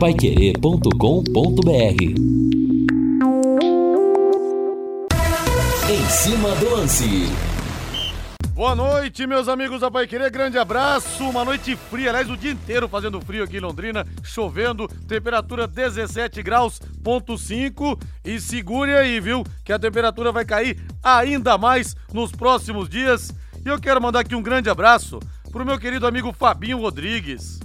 paiquerê.com.br Em cima do lance. Boa noite, meus amigos da Pai Querer. Grande abraço. Uma noite fria, aliás, o dia inteiro fazendo frio aqui em Londrina, chovendo, temperatura 17 graus, ponto 5. E segure aí, viu? Que a temperatura vai cair ainda mais nos próximos dias. E eu quero mandar aqui um grande abraço pro meu querido amigo Fabinho Rodrigues,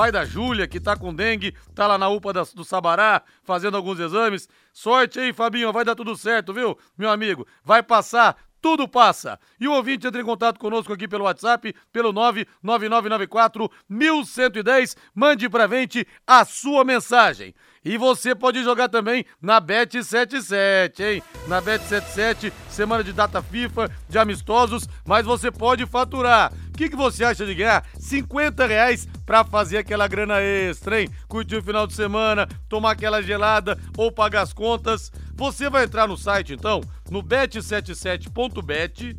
pai da Júlia, que tá com dengue, tá lá na UPA do Sabará, fazendo alguns exames. Sorte aí, Fabinho, vai dar tudo certo, viu, meu amigo? Vai passar tudo passa. E o ouvinte entra em contato conosco aqui pelo WhatsApp, pelo 99994 1110. Mande pra frente a sua mensagem. E você pode jogar também na Bet77, hein? Na Bet77, semana de data FIFA, de amistosos, mas você pode faturar. Que, que você acha de ganhar 50 reais pra fazer aquela grana extra, hein? Curtir o final de semana, tomar aquela gelada ou pagar as contas. Você vai entrar no site então, no bet77.bet,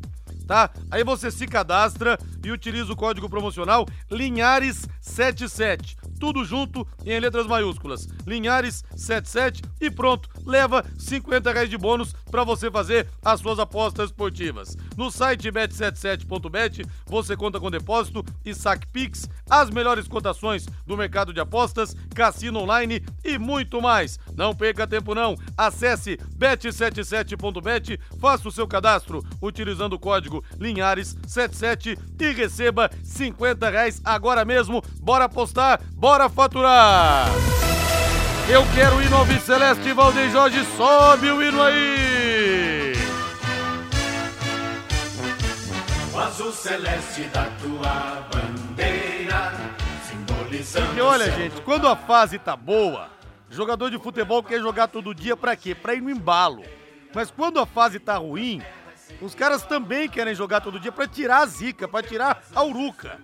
tá? Aí você se cadastra e utiliza o código promocional Linhares77 tudo junto em letras maiúsculas. Linhares 77 e pronto, leva 50 reais de bônus para você fazer as suas apostas esportivas. No site bet77.bet você conta com depósito e saque Pix, as melhores cotações do mercado de apostas, cassino online e muito mais. Não perca tempo não, acesse bet77.bet, faça o seu cadastro utilizando o código Linhares77 e receba 50 reais agora mesmo. Bora apostar, bora Bora faturar! Eu quero o hino Celeste Valdeir Jorge, sobe o hino aí! O azul celeste da tua bandeira, simbolizando. E olha, gente, quando a fase tá boa, jogador de futebol quer jogar todo dia pra quê? Pra ir no embalo. Mas quando a fase tá ruim, os caras também querem jogar todo dia para tirar a zica, para tirar a uruca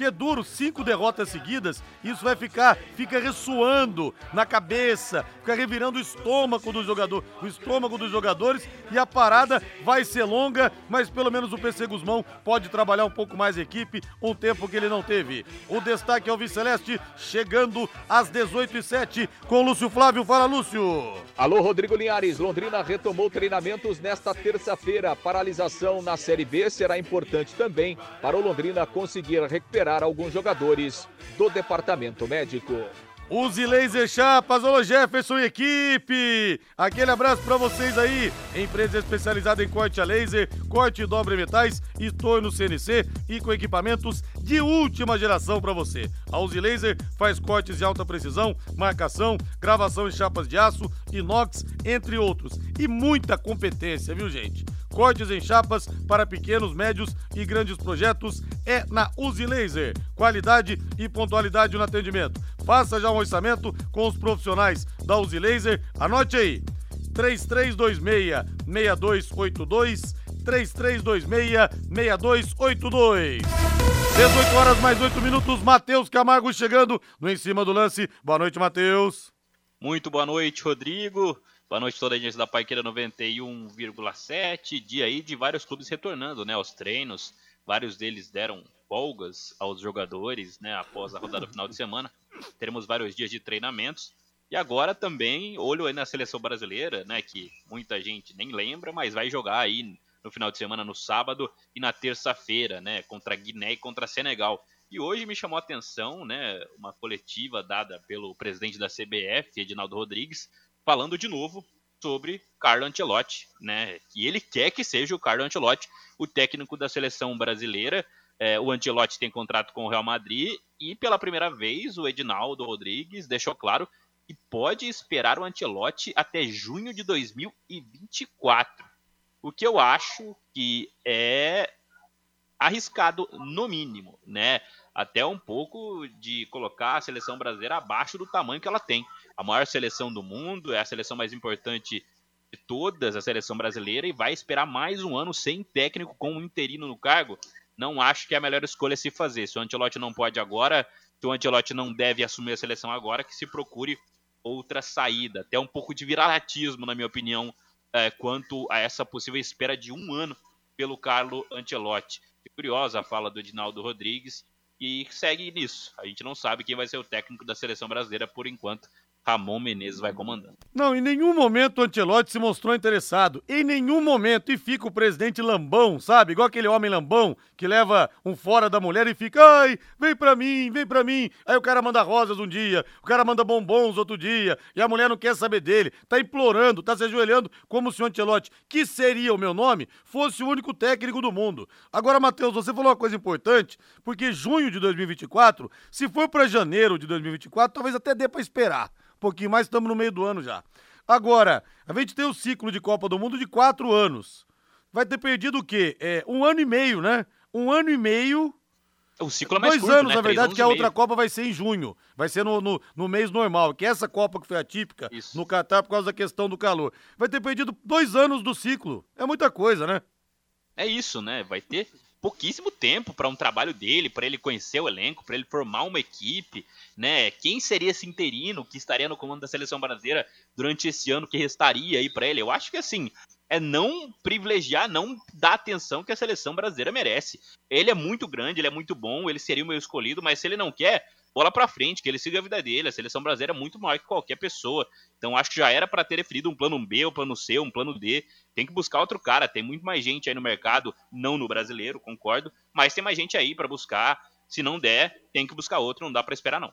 porque é duro, cinco derrotas seguidas, isso vai ficar, fica ressoando na cabeça, fica revirando o estômago do jogador, o estômago dos jogadores e a parada vai ser longa, mas pelo menos o PC Guzmão pode trabalhar um pouco mais a equipe, um tempo que ele não teve. O destaque é o Viceleste chegando às 18 h 07 com Lúcio Flávio. Fala, Lúcio! Alô, Rodrigo Linhares. Londrina retomou treinamentos nesta terça-feira. Paralisação na Série B será importante também para o Londrina conseguir recuperar alguns jogadores do departamento médico. Use Laser Chapas, alô Jefferson e equipe! Aquele abraço para vocês aí, empresa especializada em corte a laser, corte e dobre metais e torno CNC e com equipamentos de última geração para você. A Uzi Laser faz cortes de alta precisão, marcação, gravação em chapas de aço, inox, entre outros. E muita competência, viu gente? Cortes em chapas para pequenos, médios e grandes projetos é na Uzi Laser. Qualidade e pontualidade no atendimento. Faça já um orçamento com os profissionais da Uzi Laser. Anote aí: 3326-6282. 3326-6282. 18 horas mais 8 minutos. Matheus Camargo chegando no Em Cima do Lance. Boa noite, Matheus. Muito boa noite, Rodrigo. Boa noite toda a gente da Paiqueira 91,7. Dia aí de vários clubes retornando, né, aos treinos. Vários deles deram folgas aos jogadores, né, após a rodada final de semana. Teremos vários dias de treinamentos. E agora também olho aí na seleção brasileira, né, que muita gente nem lembra, mas vai jogar aí no final de semana no sábado e na terça-feira, né, contra Guiné e contra Senegal. E hoje me chamou a atenção, né, uma coletiva dada pelo presidente da CBF, Edinaldo Rodrigues, falando de novo sobre Carlo Ancelotti, né? Que ele quer que seja o Carlo Ancelotti o técnico da seleção brasileira. É, o Ancelotti tem contrato com o Real Madrid e pela primeira vez o Edinaldo Rodrigues deixou claro que pode esperar o Ancelotti até junho de 2024. O que eu acho que é arriscado no mínimo, né? Até um pouco de colocar a seleção brasileira abaixo do tamanho que ela tem a maior seleção do mundo, é a seleção mais importante de todas, a seleção brasileira, e vai esperar mais um ano sem técnico com um interino no cargo, não acho que é a melhor escolha se fazer. Se o Ancelotti não pode agora, se o Ancelotti não deve assumir a seleção agora, que se procure outra saída. Até um pouco de viratismo, na minha opinião, é, quanto a essa possível espera de um ano pelo Carlo Ancelotti. É curiosa a fala do Edinaldo Rodrigues, e segue nisso. A gente não sabe quem vai ser o técnico da seleção brasileira por enquanto. Ramon Menezes vai comandando. Não, em nenhum momento o Ancelotti se mostrou interessado. Em nenhum momento. E fica o presidente lambão, sabe? Igual aquele homem lambão que leva um fora da mulher e fica, ai, vem pra mim, vem pra mim. Aí o cara manda rosas um dia, o cara manda bombons outro dia, e a mulher não quer saber dele. Tá implorando, tá se ajoelhando, como se o Ancelotti, que seria o meu nome, fosse o único técnico do mundo. Agora, Matheus, você falou uma coisa importante, porque junho de 2024, se for para janeiro de 2024, talvez até dê pra esperar pouquinho mais, estamos no meio do ano já. Agora, a gente tem o ciclo de Copa do Mundo de quatro anos. Vai ter perdido o quê? É, um ano e meio, né? Um ano e meio. O ciclo é mais Dois curto, anos, né? na verdade, anos que a outra meio. Copa vai ser em junho. Vai ser no, no, no mês normal. Que essa Copa que foi atípica Isso. no Catar por causa da questão do calor. Vai ter perdido dois anos do ciclo. É muita coisa, né? É isso, né? Vai ter pouquíssimo tempo para um trabalho dele, para ele conhecer o elenco, para ele formar uma equipe, né? Quem seria esse interino que estaria no comando da seleção brasileira durante esse ano que restaria aí para ele? Eu acho que assim, é não privilegiar, não dar atenção que a seleção brasileira merece. Ele é muito grande, ele é muito bom, ele seria o meu escolhido, mas se ele não quer, bola pra frente, que ele siga a vida dele. A seleção brasileira é muito maior que qualquer pessoa. Então acho que já era para ter definido um plano B, um plano C, um plano D. Tem que buscar outro cara. Tem muito mais gente aí no mercado, não no brasileiro, concordo, mas tem mais gente aí para buscar. Se não der, tem que buscar outro, não dá para esperar não.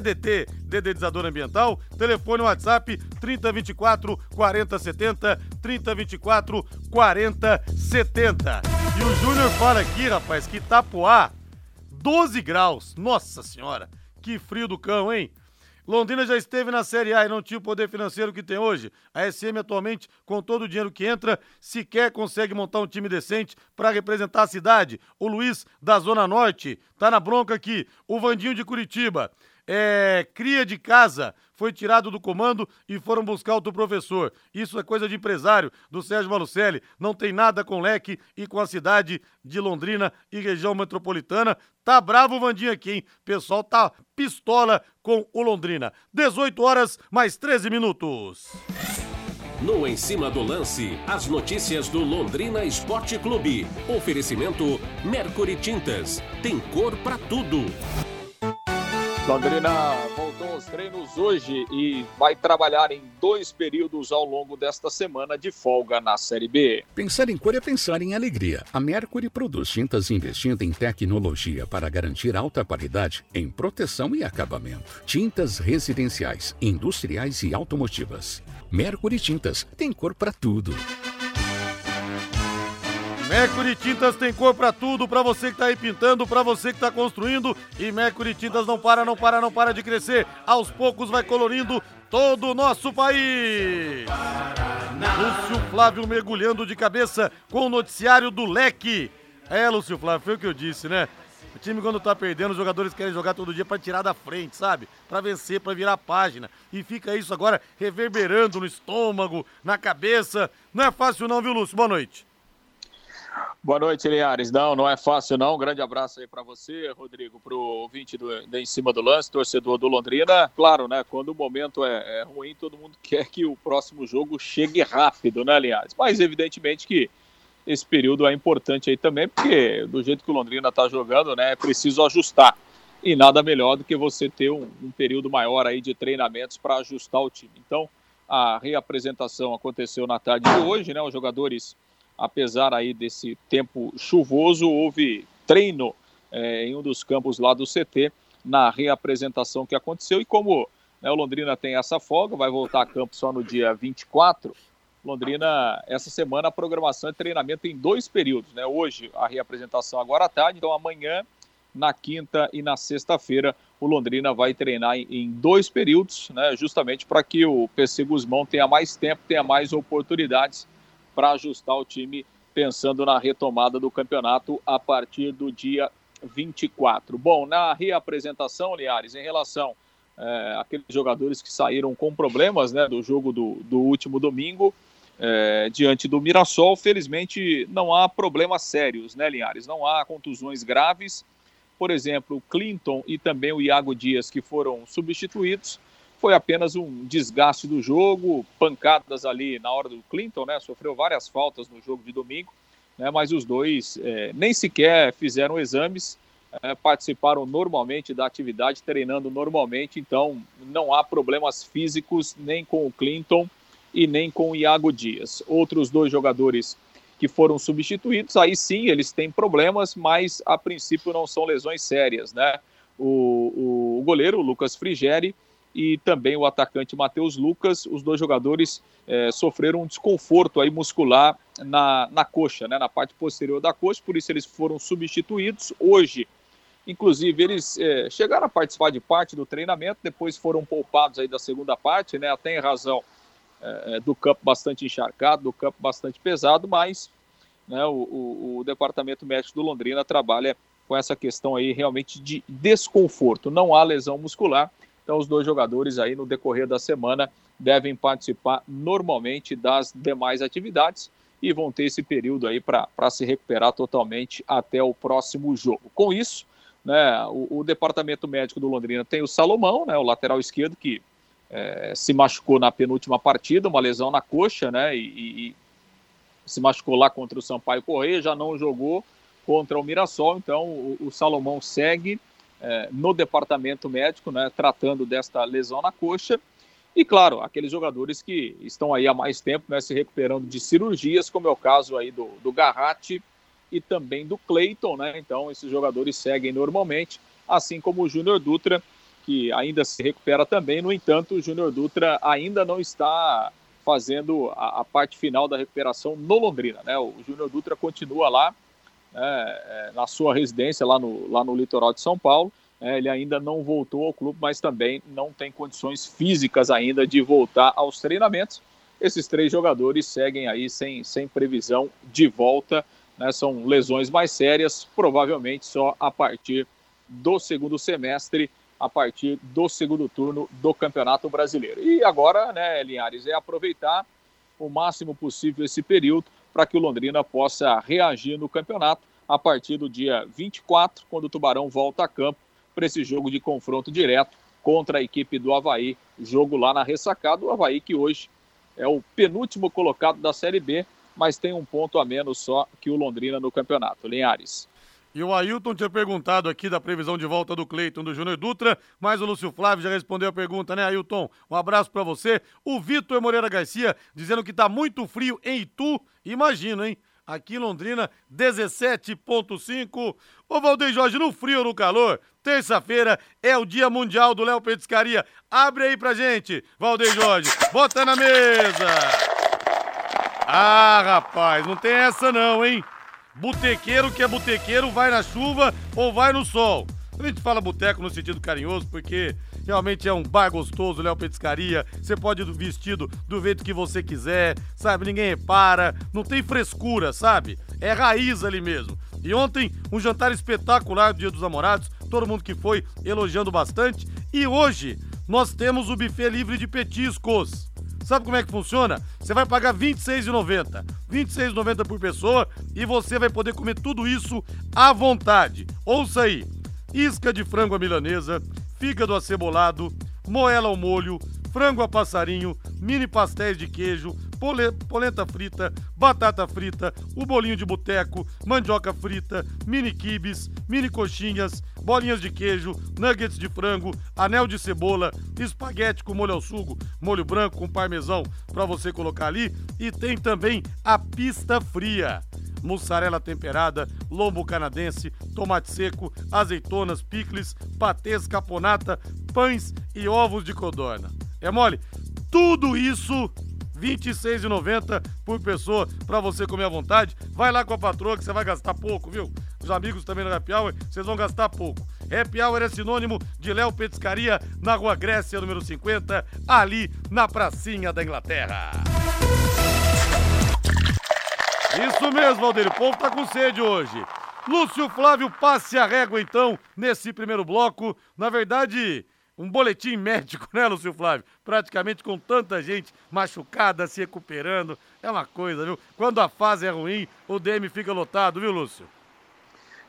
DDT, dedetizador ambiental, telefone WhatsApp 3024 4070, 3024 4070. E o Júnior fala aqui, rapaz, que Itapuá, 12 graus. Nossa senhora, que frio do cão, hein? Londrina já esteve na Série A e não tinha o poder financeiro que tem hoje. A SM atualmente, com todo o dinheiro que entra, sequer consegue montar um time decente para representar a cidade. O Luiz da Zona Norte tá na bronca aqui. O Vandinho de Curitiba. É, cria de casa foi tirado do comando e foram buscar outro professor. Isso é coisa de empresário do Sérgio Malucelli. Não tem nada com Leque e com a cidade de Londrina e região metropolitana. Tá bravo o Vandinho aqui, hein? Pessoal tá pistola com o Londrina. 18 horas mais 13 minutos. No Em Cima do Lance, as notícias do Londrina Esporte Clube. Oferecimento Mercury Tintas. Tem cor pra tudo. Londrina voltou aos treinos hoje e vai trabalhar em dois períodos ao longo desta semana de folga na Série B. Pensar em cor é pensar em alegria. A Mercury produz tintas investindo em tecnologia para garantir alta qualidade em proteção e acabamento. Tintas residenciais, industriais e automotivas. Mercury Tintas tem cor para tudo. Mercury Tintas tem cor pra tudo, pra você que tá aí pintando, pra você que tá construindo. E Mercury Tintas não para, não para, não para de crescer. Aos poucos vai colorindo todo o nosso país. Lúcio Flávio mergulhando de cabeça com o noticiário do Leque. É, Lúcio Flávio, foi o que eu disse, né? O time quando tá perdendo, os jogadores querem jogar todo dia pra tirar da frente, sabe? Pra vencer, pra virar página. E fica isso agora reverberando no estômago, na cabeça. Não é fácil não, viu, Lúcio? Boa noite. Boa noite, Linhares. Não, não é fácil não. Um grande abraço aí para você, Rodrigo, pro ouvinte do, de Em Cima do Lance, torcedor do Londrina. Claro, né, quando o momento é, é ruim, todo mundo quer que o próximo jogo chegue rápido, né, Linhares? Mas evidentemente que esse período é importante aí também, porque do jeito que o Londrina está jogando, né, é preciso ajustar. E nada melhor do que você ter um, um período maior aí de treinamentos para ajustar o time. Então, a reapresentação aconteceu na tarde de hoje, né? Os jogadores apesar aí desse tempo chuvoso, houve treino é, em um dos campos lá do CT na reapresentação que aconteceu e como né, o Londrina tem essa folga, vai voltar a campo só no dia 24, Londrina, essa semana a programação é treinamento em dois períodos, né? Hoje a reapresentação agora à tarde, então amanhã, na quinta e na sexta-feira, o Londrina vai treinar em, dois períodos, né? Justamente para que o PC Guzmão tenha mais tempo, tenha mais oportunidades para ajustar o time pensando na retomada do campeonato a partir do dia 24. Bom, na reapresentação, Liares, em relação é, aqueles jogadores que saíram com problemas né, do jogo do, do último domingo é, diante do Mirassol. Felizmente não há problemas sérios, né, Linhares? Não há contusões graves. Por exemplo, o Clinton e também o Iago Dias, que foram substituídos, foi apenas um desgaste do jogo, pancadas ali na hora do Clinton, né? Sofreu várias faltas no jogo de domingo, né? Mas os dois é, nem sequer fizeram exames é, participaram normalmente da atividade, treinando normalmente, então não há problemas físicos nem com o Clinton e nem com o Iago Dias. Outros dois jogadores que foram substituídos, aí sim eles têm problemas, mas a princípio não são lesões sérias, né? O, o goleiro, o Lucas Frigeri, e também o atacante Matheus Lucas, os dois jogadores é, sofreram um desconforto aí muscular na, na coxa, né, na parte posterior da coxa, por isso eles foram substituídos. Hoje, Inclusive, eles é, chegaram a participar de parte do treinamento, depois foram poupados aí da segunda parte, né? Até em razão é, é do campo bastante encharcado, do campo bastante pesado, mas né, o, o, o, departamento médico do Londrina trabalha com essa questão aí realmente de desconforto. Não há lesão muscular, então os dois jogadores aí no decorrer da semana devem participar normalmente das demais atividades e vão ter esse período aí para se recuperar totalmente até o próximo jogo. Com isso, né, o, o, departamento médico do Londrina tem o Salomão, né, o lateral esquerdo, que é, se machucou na penúltima partida, uma lesão na coxa, né, e, e, se machucou lá contra o Sampaio Correia, já não jogou contra o Mirassol, então o, o Salomão segue é, no departamento médico, né, tratando desta lesão na coxa. E claro, aqueles jogadores que estão aí há mais tempo, né, se recuperando de cirurgias, como é o caso aí do, do Garratti, e também do Cleiton, né? Então esses jogadores seguem normalmente, assim como o Júnior Dutra, que ainda se recupera também. No entanto, o Júnior Dutra ainda não está fazendo a, a, parte final da recuperação no Londrina, né? O Júnior Dutra continua lá é, na sua residência lá no, lá no litoral de São Paulo. É, ele ainda não voltou ao clube, mas também não tem condições físicas ainda de voltar aos treinamentos. Esses três jogadores seguem aí sem, sem previsão de volta né, são lesões mais sérias, provavelmente só a partir do segundo semestre, a partir do segundo turno do Campeonato Brasileiro. E agora, né, Linhares, é aproveitar o máximo possível esse período para que o Londrina possa reagir no campeonato a partir do dia 24, quando o Tubarão volta a campo para esse jogo de confronto direto contra a equipe do Havaí, jogo lá na ressacada. O Havaí que hoje é o penúltimo colocado da Série B, mas tem um ponto a menos só que o Londrina no campeonato. Linhares. E o Ailton tinha perguntado aqui da previsão de volta do Cleiton do Júnior Dutra, mas o Lúcio Flávio já respondeu a pergunta, né, Ailton? Um abraço para você. O Vitor Moreira Garcia dizendo que tá muito frio em Itu. Imagino, hein? Aqui em Londrina, 17,5. Ô Valdeir Jorge, no frio ou no calor, terça-feira é o Dia Mundial do Léo Petiscaria. Abre aí pra gente, Valdeir Jorge. Bota na mesa. Ah, rapaz, não tem essa não, hein? Botequeiro que é botequeiro vai na chuva ou vai no sol. A gente fala boteco no sentido carinhoso porque realmente é um bar gostoso, Léo Petiscaria. Você pode ir vestido do jeito que você quiser, sabe? Ninguém repara, não tem frescura, sabe? É raiz ali mesmo. E ontem, um jantar espetacular do Dia dos Namorados, todo mundo que foi elogiando bastante. E hoje, nós temos o buffet livre de petiscos. Sabe como é que funciona? Você vai pagar R$ 26,90. R$ 26,90 por pessoa e você vai poder comer tudo isso à vontade. Ouça aí: isca de frango à milanesa, fígado acebolado, moela ao molho, frango a passarinho, mini pastéis de queijo, polenta frita, batata frita, o bolinho de boteco, mandioca frita, mini quibes, mini coxinhas, bolinhas de queijo, nuggets de frango, anel de cebola, espaguete com molho ao sugo, molho branco com parmesão para você colocar ali e tem também a pista fria mussarela temperada, lombo canadense, tomate seco, azeitonas, picles, patês, caponata, pães e ovos de codorna. É mole? Tudo isso 26,90 por pessoa para você comer à vontade. Vai lá com a patroa que você vai gastar pouco, viu? Os amigos também no Happy Hour, vocês vão gastar pouco. Happy Hour é sinônimo de Léo Petiscaria na Rua Grécia, número 50, ali na pracinha da Inglaterra. Isso mesmo, Valdeir, o povo tá com sede hoje. Lúcio Flávio, passe a régua então nesse primeiro bloco. Na verdade, um boletim médico, né, Lúcio Flávio? Praticamente com tanta gente machucada, se recuperando. É uma coisa, viu? Quando a fase é ruim, o DM fica lotado, viu, Lúcio?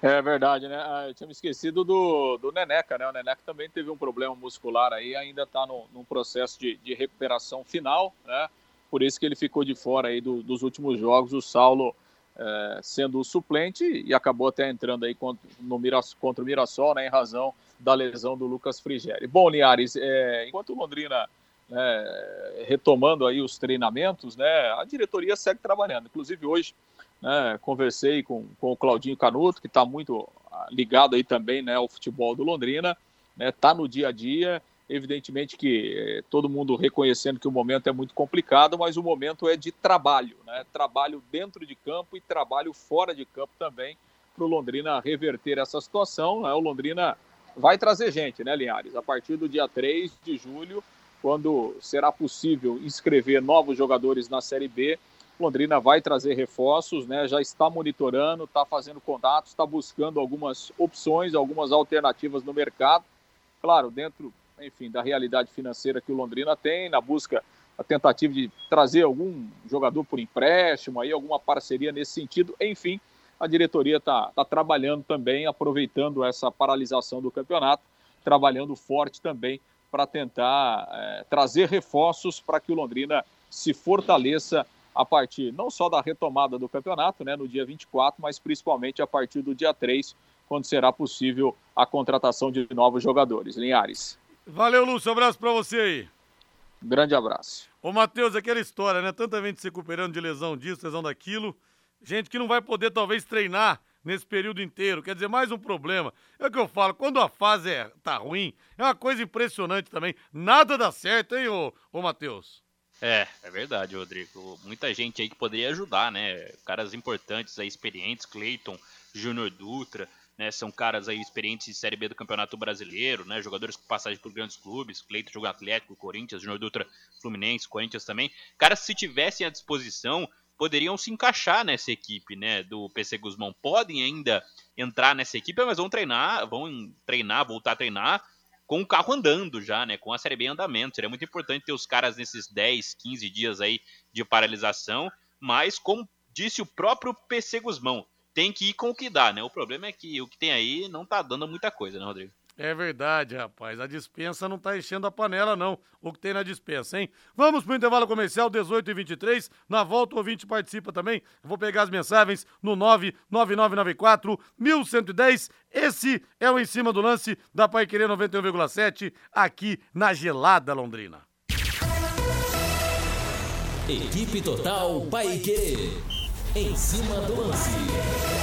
É verdade, né? Ah, eu tinha me esquecido do, do Neneca, né? O Neneca também teve um problema muscular aí, ainda está num processo de, de recuperação final, né? Por isso que ele ficou de fora aí do, dos últimos jogos. O Saulo é, sendo o suplente e acabou até entrando aí contra, no contra o Mirassol, né, em razão da lesão do Lucas Frigeri. Bom, Linhares, é, enquanto o Londrina né, retomando aí os treinamentos, né, a diretoria segue trabalhando. Inclusive hoje né, conversei com, com o Claudinho Canuto, que está muito ligado aí também né, ao futebol do Londrina, está né, no dia a dia, Evidentemente que eh, todo mundo reconhecendo que o momento é muito complicado, mas o momento é de trabalho, né? Trabalho dentro de campo e trabalho fora de campo também para o Londrina reverter essa situação. Né? O Londrina vai trazer gente, né, Linhares? A partir do dia 3 de julho, quando será possível inscrever novos jogadores na Série B, Londrina vai trazer reforços, né? Já está monitorando, está fazendo contatos, está buscando algumas opções, algumas alternativas no mercado. Claro, dentro enfim, da realidade financeira que o Londrina tem, na busca, a tentativa de trazer algum jogador por empréstimo, aí alguma parceria nesse sentido, enfim, a diretoria está tá trabalhando também, aproveitando essa paralisação do campeonato, trabalhando forte também para tentar é, trazer reforços para que o Londrina se fortaleça a partir não só da retomada do campeonato, né, no dia 24, mas principalmente a partir do dia 3, quando será possível a contratação de novos jogadores. Linhares. Valeu, Lúcio. Abraço pra você aí. Grande abraço. Ô, Matheus, aquela história, né? Tanta gente se recuperando de lesão disso, lesão daquilo. Gente que não vai poder, talvez, treinar nesse período inteiro. Quer dizer, mais um problema. É o que eu falo, quando a fase é, tá ruim, é uma coisa impressionante também. Nada dá certo, hein, ô, ô Matheus? É, é verdade, Rodrigo. Muita gente aí que poderia ajudar, né? Caras importantes aí, experientes, Cleiton, Júnior Dutra né? São caras aí experientes de Série B do Campeonato Brasileiro, né? Jogadores com passagem por grandes clubes, Cleito jogou Atlético, Corinthians, Júnior Dutra, Fluminense, Corinthians também. Caras se tivessem à disposição poderiam se encaixar nessa equipe, né, do PC Guzmão. Podem ainda entrar nessa equipe, mas vão treinar, vão treinar, voltar a treinar com o carro andando já, né, com a Série B em andamento. Seria muito importante ter os caras nesses 10, 15 dias aí de paralisação, mas como disse o próprio PC Guzmão, tem que ir com o que dá, né? O problema é que o que tem aí não tá dando muita coisa, né, Rodrigo? É verdade, rapaz. A dispensa não tá enchendo a panela, não. O que tem na dispensa, hein? Vamos pro intervalo comercial, 18 e 23. Na volta, o ouvinte participa também. Eu vou pegar as mensagens no 99994 1110. Esse é o Em Cima do Lance da Pai Querer 91,7 aqui na Gelada Londrina. Equipe Total Pai Querer. Em cima do lance.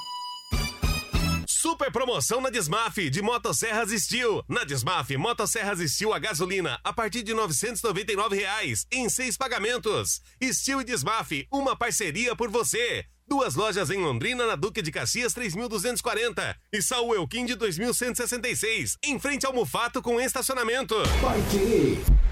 Super promoção na Desmaf de Motosserras Steel. Na Desmaf, Motosserras Steel a gasolina a partir de 999 reais, em seis pagamentos. Steel e Desmaf, uma parceria por você. Duas lojas em Londrina, na Duque de Caxias 3240 e Saul Elquim de 2166, em frente ao Mufato com estacionamento. Parque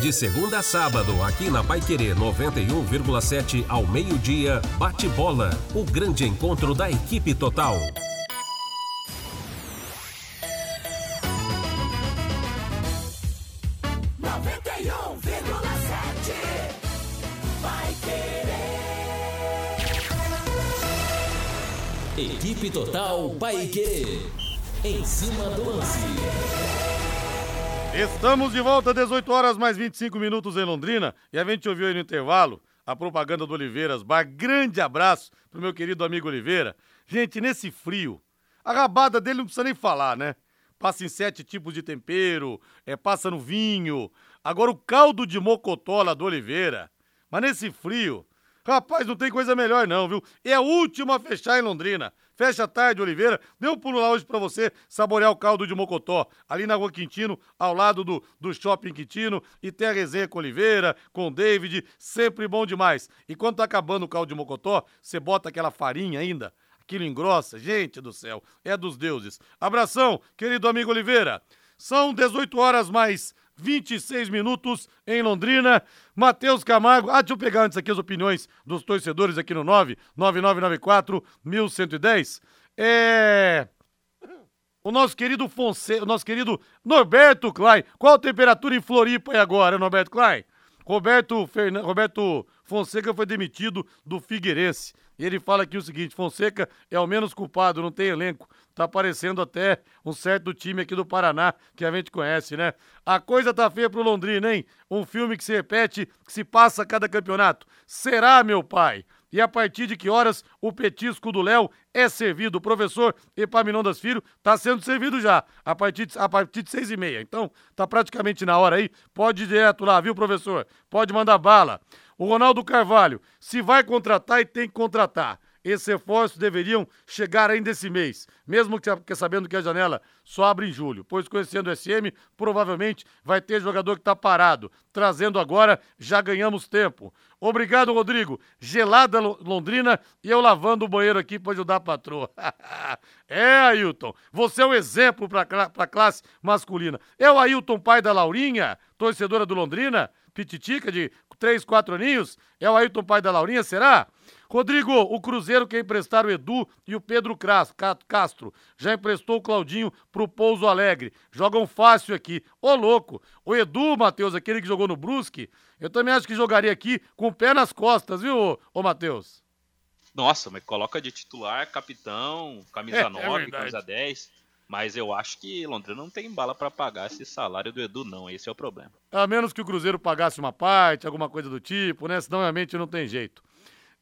De segunda a sábado, aqui na Pai Querer 91,7 ao meio-dia, bate bola. O grande encontro da equipe total. Equipe Total Paique. Em cima do lance. Estamos de volta, 18 horas mais 25 minutos em Londrina. E a gente ouviu aí no intervalo a propaganda do Oliveiras Bar. Grande abraço pro meu querido amigo Oliveira. Gente, nesse frio, a rabada dele não precisa nem falar, né? Passa em sete tipos de tempero, é, passa no vinho. Agora o caldo de mocotola do Oliveira. Mas nesse frio, rapaz, não tem coisa melhor não, viu? É a última a fechar em Londrina. Fecha tarde, Oliveira. Deu um pulo lá hoje pra você saborear o caldo de Mocotó, ali na Rua Quintino, ao lado do, do Shopping Quintino. E tem a resenha com Oliveira, com David, sempre bom demais. E quando tá acabando o caldo de Mocotó, você bota aquela farinha ainda, aquilo engrossa. Gente do céu, é dos deuses. Abração, querido amigo Oliveira. São 18 horas mais 26 minutos em Londrina. Matheus Camargo. Ah, deixa eu pegar antes aqui as opiniões dos torcedores aqui no 99994 1110. É. O nosso querido Fonseca, o nosso querido Norberto Klein. Qual a temperatura em Floripa é agora, Norberto Klein? Roberto, Fern... Roberto Fonseca foi demitido do Figueirense. E ele fala aqui o seguinte: Fonseca é o menos culpado, não tem elenco. Tá parecendo até um certo time aqui do Paraná que a gente conhece, né? A coisa tá feia pro Londrina, hein? Um filme que se repete, que se passa a cada campeonato. Será, meu pai? E a partir de que horas o petisco do Léo é servido? O professor Epaminondas Filho tá sendo servido já, a partir de, a partir de seis e meia. Então, tá praticamente na hora aí. Pode ir direto lá, viu, professor? Pode mandar bala. O Ronaldo Carvalho, se vai contratar e tem que contratar. Esses reforços deveriam chegar ainda esse mês, mesmo que, sabendo que a janela só abre em julho, pois conhecendo o SM, provavelmente vai ter jogador que está parado. Trazendo agora, já ganhamos tempo. Obrigado, Rodrigo. Gelada Londrina e eu lavando o banheiro aqui para ajudar a patroa. é, Ailton, você é um exemplo para a classe masculina. É o Ailton, pai da Laurinha, torcedora do Londrina, pititica de três, quatro aninhos? É o Ailton, pai da Laurinha, será? Rodrigo, o Cruzeiro quer emprestar o Edu e o Pedro Castro. Já emprestou o Claudinho pro Pouso Alegre. Jogam fácil aqui. Ô, louco! O Edu, Matheus, aquele que jogou no Brusque, eu também acho que jogaria aqui com o pé nas costas, viu, ô, Matheus? Nossa, mas coloca de titular, capitão, camisa é, 9, é camisa 10. Mas eu acho que Londrina não tem bala para pagar esse salário do Edu, não. Esse é o problema. A menos que o Cruzeiro pagasse uma parte, alguma coisa do tipo, né? Senão realmente não tem jeito.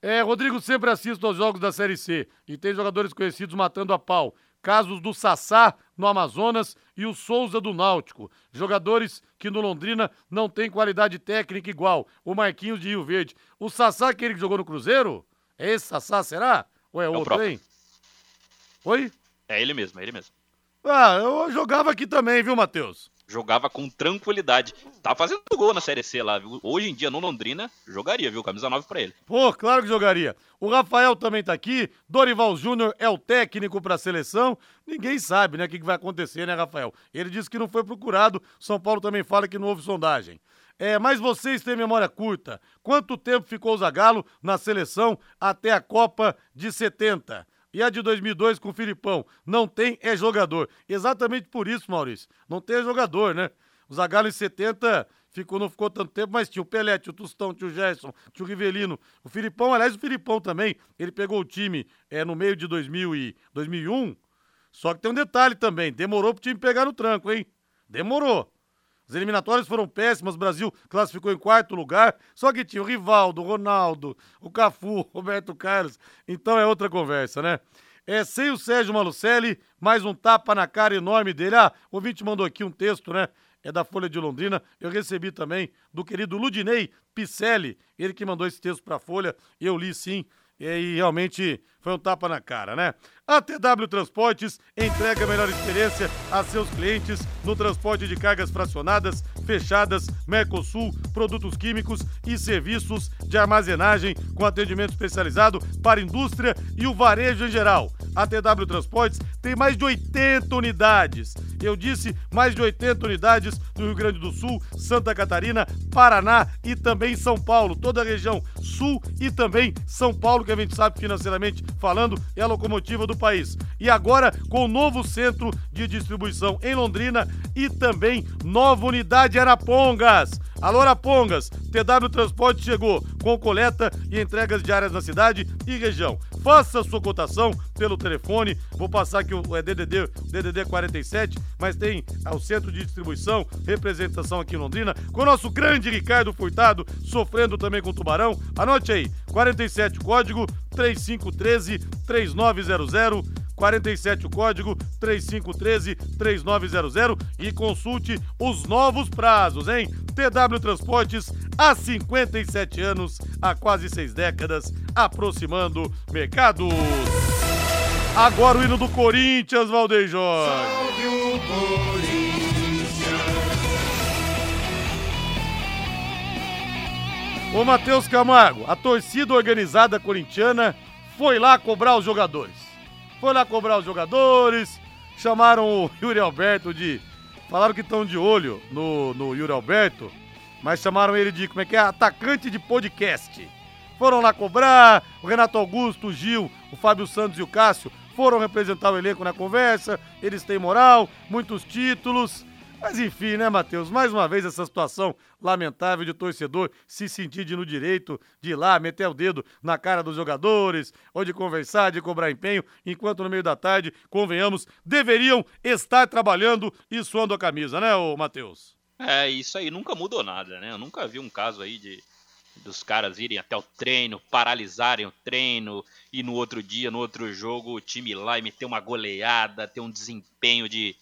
É, Rodrigo sempre assiste aos jogos da Série C e tem jogadores conhecidos matando a pau. Casos do Sassá no Amazonas e o Souza do Náutico. Jogadores que no Londrina não tem qualidade técnica igual. O Marquinhos de Rio Verde. O Sassá, aquele que jogou no Cruzeiro? É esse Sassá, será? Ou é, é outro, hein? Oi? É ele mesmo, é ele mesmo. Ah, eu jogava aqui também, viu, Matheus? jogava com tranquilidade. Tá fazendo gol na Série C lá, viu? Hoje em dia, no Londrina, jogaria, viu? Camisa 9 pra ele. Pô, claro que jogaria. O Rafael também tá aqui. Dorival Júnior é o técnico pra seleção. Ninguém sabe, né, o que, vai acontecer, né, Rafael? Ele disse que não foi procurado. São Paulo também fala que não houve sondagem. É, mas vocês têm memória curta. Quanto tempo ficou o Zagallo na seleção até a Copa de 70? E a de 2002 com o Filipão. Não tem é jogador. Exatamente por isso, Maurício. Não tem é jogador, né? O Zagallo em 70 ficou, não ficou tanto tempo, mas tinha o Pelé, tinha o Tostão, tinha o Gerson, tinha o Rivelino. O Filipão, aliás, o Filipão também, ele pegou o time é, no meio de 2000 e 2001. Só que tem um detalhe também, demorou pro time pegar no tranco, hein? Demorou. As eliminatórias foram péssimas, o Brasil classificou em quarto lugar, só que tinha o Rivaldo, o Ronaldo, o Cafu, o Roberto Carlos, então é outra conversa, né? É sem o Sérgio Malucelli, mais um tapa na cara enorme dele. Ah, o ouvinte mandou aqui um texto, né? É da Folha de Londrina. Eu recebi também do querido Ludinei Picelli, ele que mandou esse texto para a Folha. Eu li sim. E realmente foi um tapa na cara, né? A TW Transportes entrega a melhor experiência a seus clientes no transporte de cargas fracionadas, fechadas, Mercosul, produtos químicos e serviços de armazenagem com atendimento especializado para indústria e o varejo em geral. A TW Transportes tem mais de 80 unidades. Eu disse mais de 80 unidades no Rio Grande do Sul, Santa Catarina, Paraná e também São Paulo. Toda a região sul e também São Paulo, que a gente sabe financeiramente falando, é a locomotiva do país. E agora com o novo centro de distribuição em Londrina e também nova unidade Arapongas. Alô Arapongas, TW Transporte chegou com coleta e entregas diárias na cidade e região. Faça sua cotação pelo telefone. Vou passar aqui o é DDD, DDD 47, mas tem o centro de distribuição, representação aqui em Londrina, com o nosso grande Ricardo Furtado, sofrendo também com o Tubarão. Anote aí, 47 código 3513 3900 47 o código 3513-3900 e consulte os novos prazos, hein? TW Transportes há 57 anos, há quase seis décadas, aproximando mercados. Agora o hino do Corinthians, Valdeir Jorge. Salve o Corinthians. Ô Matheus Camargo, a torcida organizada corintiana foi lá cobrar os jogadores foi lá cobrar os jogadores, chamaram o Yuri Alberto de. Falaram que estão de olho no, no Yuri Alberto, mas chamaram ele de, como é que é? Atacante de podcast. Foram lá cobrar, o Renato Augusto, o Gil, o Fábio Santos e o Cássio foram representar o elenco na conversa, eles têm moral, muitos títulos. Mas enfim, né, Matheus? Mais uma vez essa situação lamentável de torcedor se sentir de no direito de ir lá, meter o dedo na cara dos jogadores, ou de conversar, de cobrar empenho, enquanto no meio da tarde, convenhamos, deveriam estar trabalhando e suando a camisa, né, ô Matheus? É, isso aí nunca mudou nada, né? Eu nunca vi um caso aí de dos caras irem até o treino, paralisarem o treino e no outro dia, no outro jogo, o time lá e meter uma goleada, ter um desempenho de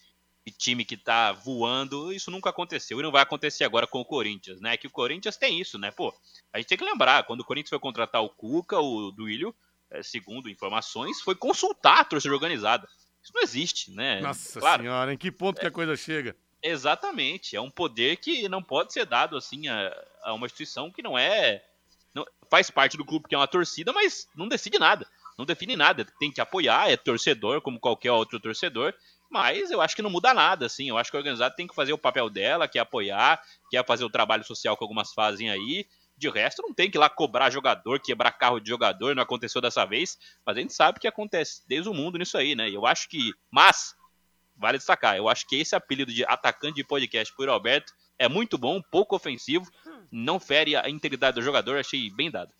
time que tá voando, isso nunca aconteceu e não vai acontecer agora com o Corinthians, né? Que o Corinthians tem isso, né? Pô, a gente tem que lembrar, quando o Corinthians foi contratar o Cuca, o Duílio, é, segundo informações, foi consultar a torcida organizada. Isso não existe, né? Nossa claro, senhora, em que ponto é, que a coisa chega? Exatamente, é um poder que não pode ser dado assim a, a uma instituição que não é não, faz parte do clube que é uma torcida, mas não decide nada, não define nada, tem que apoiar, é torcedor como qualquer outro torcedor mas eu acho que não muda nada, assim. Eu acho que a organizada tem que fazer o papel dela, que é apoiar, que é fazer o trabalho social que algumas fazem aí. De resto, não tem que ir lá cobrar jogador, quebrar carro de jogador, não aconteceu dessa vez. Mas a gente sabe que acontece desde o mundo nisso aí, né? Eu acho que. Mas, vale destacar, eu acho que esse apelido de atacante de podcast por Alberto é muito bom, pouco ofensivo, não fere a integridade do jogador, achei bem dado.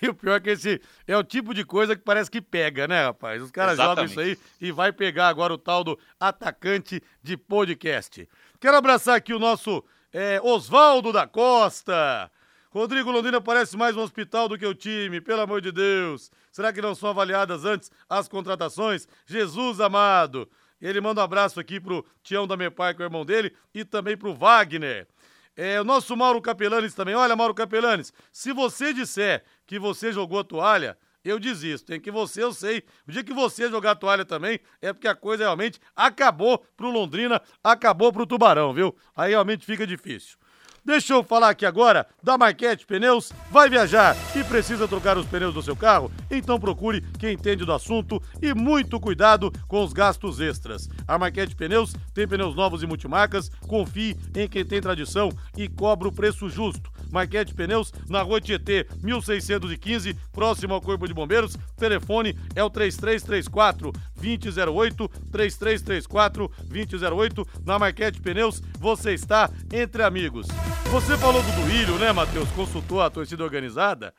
E o pior é que esse é o tipo de coisa que parece que pega, né, rapaz? Os caras jogam isso aí e vai pegar agora o tal do atacante de podcast. Quero abraçar aqui o nosso é, Oswaldo da Costa. Rodrigo Londrina parece mais um hospital do que o time, pelo amor de Deus. Será que não são avaliadas antes as contratações? Jesus amado. Ele manda um abraço aqui pro Tião da Mepai, que é o irmão dele, e também pro Wagner. É, o nosso Mauro Capelanes também. Olha, Mauro Capelanes, se você disser que você jogou a toalha, eu desisto. Tem que você, eu sei. O dia que você jogar a toalha também, é porque a coisa realmente acabou pro Londrina, acabou pro Tubarão, viu? Aí realmente fica difícil. Deixa eu falar aqui agora da Marquete Pneus. Vai viajar e precisa trocar os pneus do seu carro? Então procure quem entende do assunto e muito cuidado com os gastos extras. A Marquete Pneus tem pneus novos e multimarcas. Confie em quem tem tradição e cobra o preço justo. Marquete Pneus, na rua Tietê, 1615, próximo ao Corpo de Bombeiros. Telefone é o 3334 2008, 3334 2008. Na Marquete Pneus, você está entre amigos. Você falou do Duílio, né, Matheus? Consultou a torcida organizada.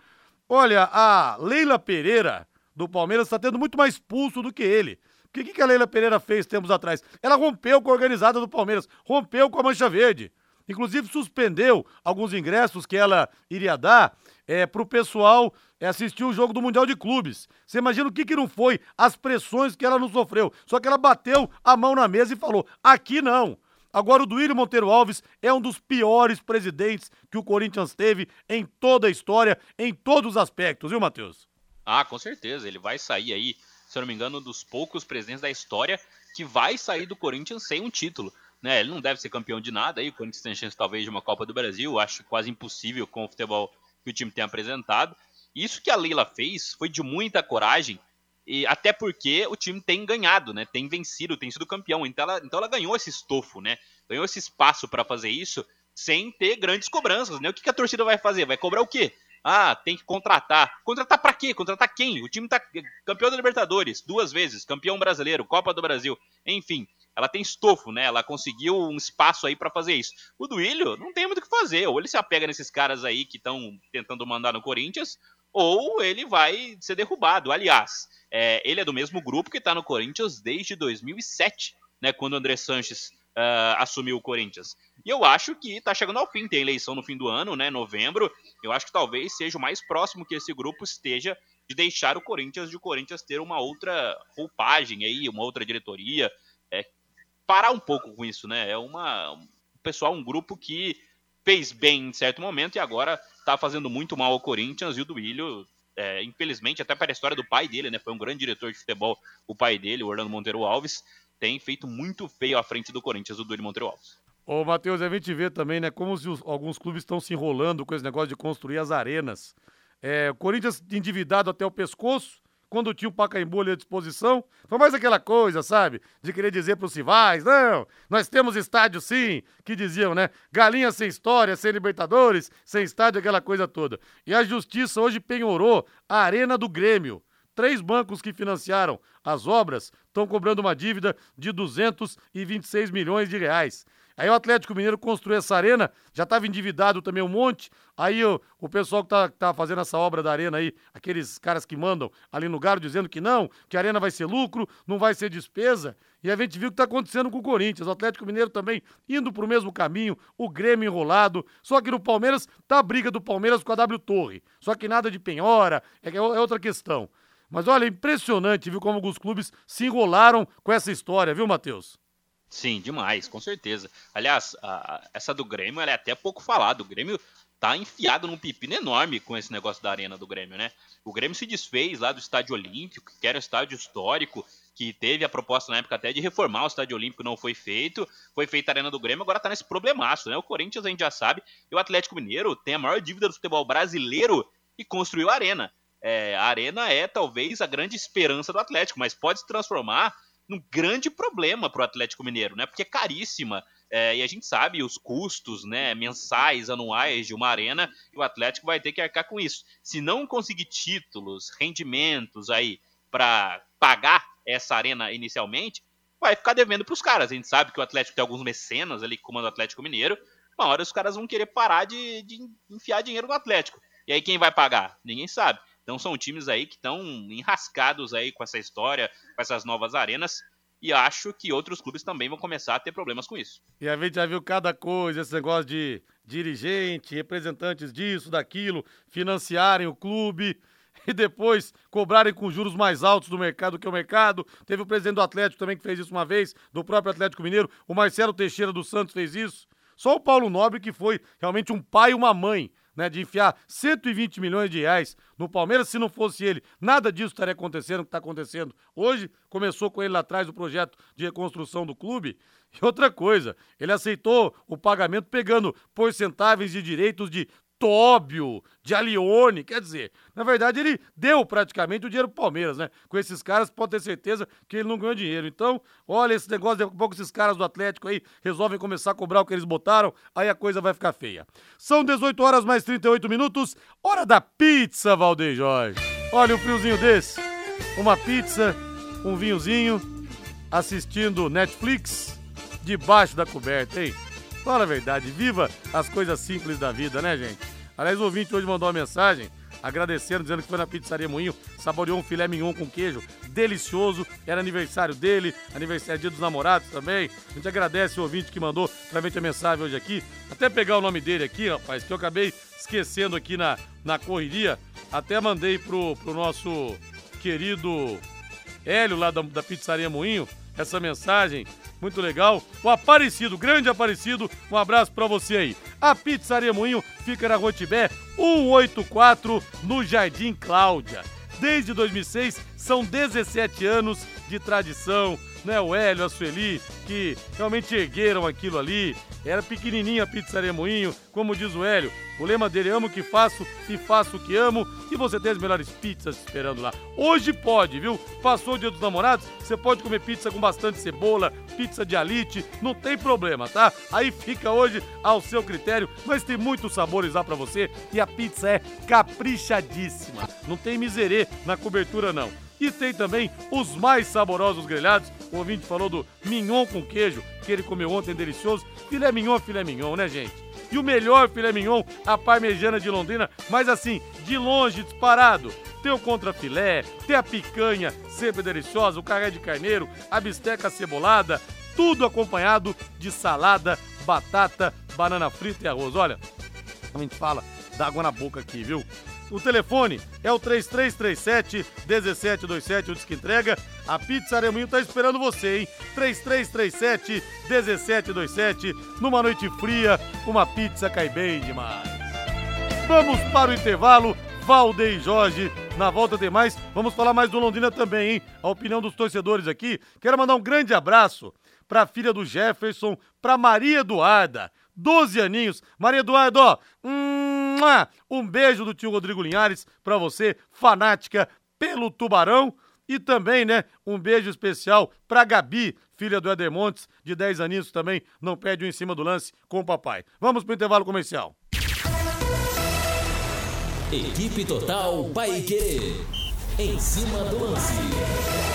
Olha, a Leila Pereira, do Palmeiras, está tendo muito mais pulso do que ele. O que, que a Leila Pereira fez tempos atrás? Ela rompeu com a organizada do Palmeiras, rompeu com a Mancha Verde. Inclusive suspendeu alguns ingressos que ela iria dar é, para o pessoal é, assistir o jogo do Mundial de Clubes. Você imagina o que, que não foi as pressões que ela não sofreu. Só que ela bateu a mão na mesa e falou: aqui não. Agora, o Duílio Monteiro Alves é um dos piores presidentes que o Corinthians teve em toda a história, em todos os aspectos, viu, Matheus? Ah, com certeza. Ele vai sair aí, se eu não me engano, um dos poucos presidentes da história que vai sair do Corinthians sem um título. Né? Ele não deve ser campeão de nada aí, o Corinthians tem chance talvez de uma Copa do Brasil, acho quase impossível com o futebol que o time tem apresentado. Isso que a Leila fez foi de muita coragem E até porque o time tem ganhado, né? Tem vencido, tem sido campeão. Então ela, então ela ganhou esse estofo, né? Ganhou esse espaço para fazer isso sem ter grandes cobranças, né? O que, que a torcida vai fazer? Vai cobrar o quê? Ah, tem que contratar. Contratar para quê? Contratar quem? O time tá campeão da Libertadores duas vezes, campeão brasileiro, Copa do Brasil, enfim. Ela tem estofo, né? Ela conseguiu um espaço aí para fazer isso. O Duílio não tem muito o que fazer. Ou ele se apega nesses caras aí que estão tentando mandar no Corinthians, ou ele vai ser derrubado. Aliás, é, ele é do mesmo grupo que está no Corinthians desde 2007, né? Quando o André Sanches uh, assumiu o Corinthians. E eu acho que está chegando ao fim, tem eleição no fim do ano, né? Novembro. Eu acho que talvez seja o mais próximo que esse grupo esteja de deixar o Corinthians, de o Corinthians ter uma outra roupagem aí, uma outra diretoria. É, parar um pouco com isso, né? É uma. Um pessoal, um grupo que fez bem em certo momento e agora está fazendo muito mal ao Corinthians e o Duílio, é, infelizmente, até para a história do pai dele, né? Foi um grande diretor de futebol, o pai dele, o Orlando Monteiro Alves, tem feito muito feio à frente do Corinthians, o Duílio Monteiro Alves. Ô, Matheus, a gente vê também, né, como os, alguns clubes estão se enrolando com esse negócio de construir as arenas. É, o Corinthians endividado até o pescoço, quando tinha o Pacaembu ali à disposição. Foi mais aquela coisa, sabe? De querer dizer para os rivais, não, nós temos estádio sim, que diziam, né? Galinha sem história, sem Libertadores, sem estádio, aquela coisa toda. E a justiça hoje penhorou a Arena do Grêmio. Três bancos que financiaram as obras estão cobrando uma dívida de 226 milhões de reais. Aí o Atlético Mineiro construiu essa arena, já estava endividado também um monte. Aí o, o pessoal que tá, tá fazendo essa obra da arena aí, aqueles caras que mandam ali no Garo dizendo que não, que a arena vai ser lucro, não vai ser despesa. E a gente viu o que está acontecendo com o Corinthians. O Atlético Mineiro também indo para o mesmo caminho, o Grêmio enrolado. Só que no Palmeiras tá a briga do Palmeiras com a W Torre. Só que nada de penhora, é, é outra questão. Mas olha, impressionante, viu, como alguns clubes se enrolaram com essa história, viu, Matheus? Sim, demais, com certeza. Aliás, a, essa do Grêmio é até pouco falado. O Grêmio tá enfiado num pepino enorme com esse negócio da arena do Grêmio, né? O Grêmio se desfez lá do Estádio Olímpico, que era um estádio histórico, que teve a proposta na época até de reformar o Estádio Olímpico, não foi feito. Foi feita a arena do Grêmio, agora tá nesse problemaço, né? O Corinthians a gente já sabe, e o Atlético Mineiro tem a maior dívida do futebol brasileiro e construiu a arena. É, a arena é talvez a grande esperança do Atlético, mas pode se transformar num grande problema para o Atlético Mineiro, né? Porque é caríssima. É, e a gente sabe os custos né, mensais, anuais de uma arena, e o Atlético vai ter que arcar com isso. Se não conseguir títulos, rendimentos aí para pagar essa arena inicialmente, vai ficar devendo para os caras. A gente sabe que o Atlético tem alguns mecenas ali que comandam o Atlético Mineiro. Uma hora os caras vão querer parar de, de enfiar dinheiro no Atlético. E aí quem vai pagar? Ninguém sabe. Então são times aí que estão enrascados aí com essa história, com essas novas arenas. E acho que outros clubes também vão começar a ter problemas com isso. E a gente já viu cada coisa, esse negócio de dirigente, representantes disso, daquilo, financiarem o clube e depois cobrarem com juros mais altos do mercado que o mercado. Teve o presidente do Atlético também que fez isso uma vez, do próprio Atlético Mineiro. O Marcelo Teixeira dos Santos fez isso. Só o Paulo Nobre que foi realmente um pai e uma mãe né, de enfiar 120 milhões de reais no Palmeiras. Se não fosse ele, nada disso estaria acontecendo o que está acontecendo hoje. Começou com ele lá atrás o projeto de reconstrução do clube. E outra coisa, ele aceitou o pagamento pegando porcentagens de direitos de Tóbio, de Alione, quer dizer, na verdade ele deu praticamente o dinheiro pro Palmeiras, né? Com esses caras, pode ter certeza que ele não ganhou dinheiro. Então, olha esse negócio, daqui a pouco esses caras do Atlético aí resolvem começar a cobrar o que eles botaram, aí a coisa vai ficar feia. São 18 horas mais 38 minutos, hora da pizza, Valdeir Jorge. Olha um friozinho desse, uma pizza, um vinhozinho, assistindo Netflix, debaixo da coberta, hein? Fala a verdade, viva as coisas simples da vida, né, gente? Aliás, o ouvinte hoje mandou uma mensagem agradecendo, dizendo que foi na pizzaria Moinho, saboreou um filé mignon com queijo, delicioso, era aniversário dele, aniversário dia dos namorados também. A gente agradece o ouvinte que mandou pra gente a mensagem hoje aqui. Até pegar o nome dele aqui, rapaz, que eu acabei esquecendo aqui na, na correria. Até mandei pro, pro nosso querido Hélio lá da, da pizzaria Moinho essa mensagem muito legal. O Aparecido, grande Aparecido, um abraço para você aí. A Pizzaria Moinho fica na Rotibé 184, no Jardim Cláudia. Desde 2006, são 17 anos de tradição, né? O Hélio, a Sueli, que realmente ergueram aquilo ali. Era pequenininha a pizzaria Moinho, como diz o Hélio. O lema dele, amo o que faço e faço o que amo. E você tem as melhores pizzas esperando lá. Hoje pode, viu? Passou o dia dos namorados, você pode comer pizza com bastante cebola, pizza de alite, não tem problema, tá? Aí fica hoje ao seu critério, mas tem muitos sabores lá pra você e a pizza é caprichadíssima. Não tem miserê na cobertura, não. E tem também os mais saborosos grelhados. O ouvinte falou do mignon com queijo, que ele comeu ontem, delicioso. Filé mignon, filé mignon, né, gente? E o melhor filé mignon, a parmejana de Londrina, mas assim, de longe, disparado. Tem o contrafilé, tem a picanha, sempre deliciosa, o carré de carneiro, a bisteca cebolada, tudo acompanhado de salada, batata, banana frita e arroz. Olha, a gente fala, dá água na boca aqui, viu? O telefone é o 3337 1727, o Disque Entrega. A Pizza Areminho tá esperando você, hein? 3337 1727, numa noite fria, uma pizza cai bem demais. Vamos para o intervalo. Valdeir Jorge, na volta tem mais. Vamos falar mais do Londrina também, hein? A opinião dos torcedores aqui. Quero mandar um grande abraço para a filha do Jefferson, para Maria Eduarda. 12 aninhos. Maria Eduardo, ó, um beijo do tio Rodrigo Linhares pra você, fanática pelo Tubarão. E também, né, um beijo especial pra Gabi, filha do Eder Montes, de 10 aninhos também, não perde um em cima do lance com o papai. Vamos pro intervalo comercial. Equipe Total Paique. Em cima do lance.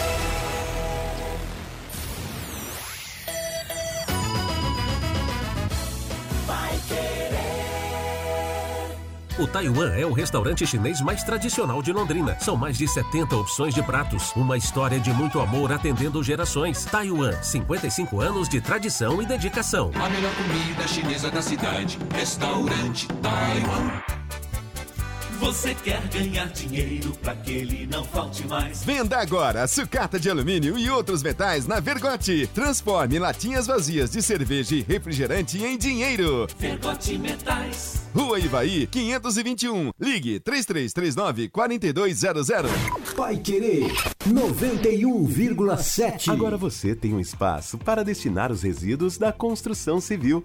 O Taiwan é o restaurante chinês mais tradicional de Londrina. São mais de 70 opções de pratos. Uma história de muito amor atendendo gerações. Taiwan, 55 anos de tradição e dedicação. A melhor comida chinesa da cidade. Restaurante Taiwan. Você quer ganhar dinheiro para que ele não falte mais? Venda agora sucata de alumínio e outros metais na Vergote. Transforme latinhas vazias de cerveja e refrigerante em dinheiro. Vergote Metais. Rua Ivaí, 521. Ligue 3339 4200. Pai Querer 91,7. Agora você tem um espaço para destinar os resíduos da construção civil.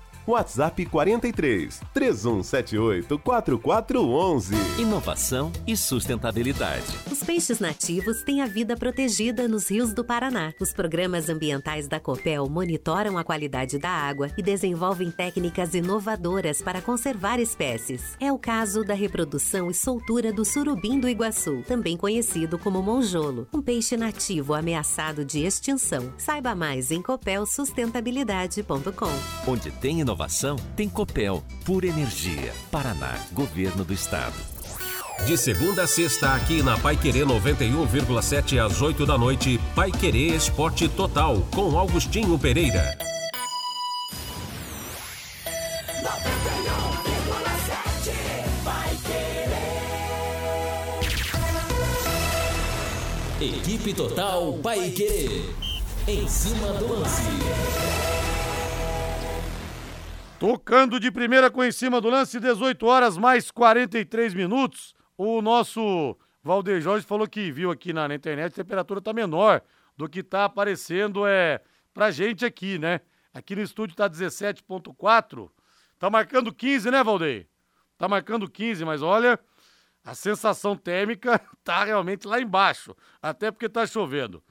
WhatsApp 43 3178 4411. Inovação e sustentabilidade. Os peixes nativos têm a vida protegida nos rios do Paraná. Os programas ambientais da Copel monitoram a qualidade da água e desenvolvem técnicas inovadoras para conservar espécies. É o caso da reprodução e soltura do surubim do Iguaçu, também conhecido como monjolo, um peixe nativo ameaçado de extinção. Saiba mais em copelsustentabilidade.com. Onde tem inovação inovação tem Copel, Pura Energia, Paraná, Governo do Estado. De segunda a sexta, aqui na Pai Querer 91,7 às 8 da noite, Pai Querer Esporte Total, com Augustinho Pereira. Equipe Total Paique. Em cima do lance. Tocando de primeira com em cima do lance, 18 horas mais 43 minutos. O nosso Valdeir Jorge falou que viu aqui na, na internet a temperatura tá menor do que tá aparecendo é pra gente aqui, né? Aqui no estúdio tá 17.4. Tá marcando 15, né, Valdeir? Tá marcando 15, mas olha, a sensação térmica tá realmente lá embaixo, até porque tá chovendo.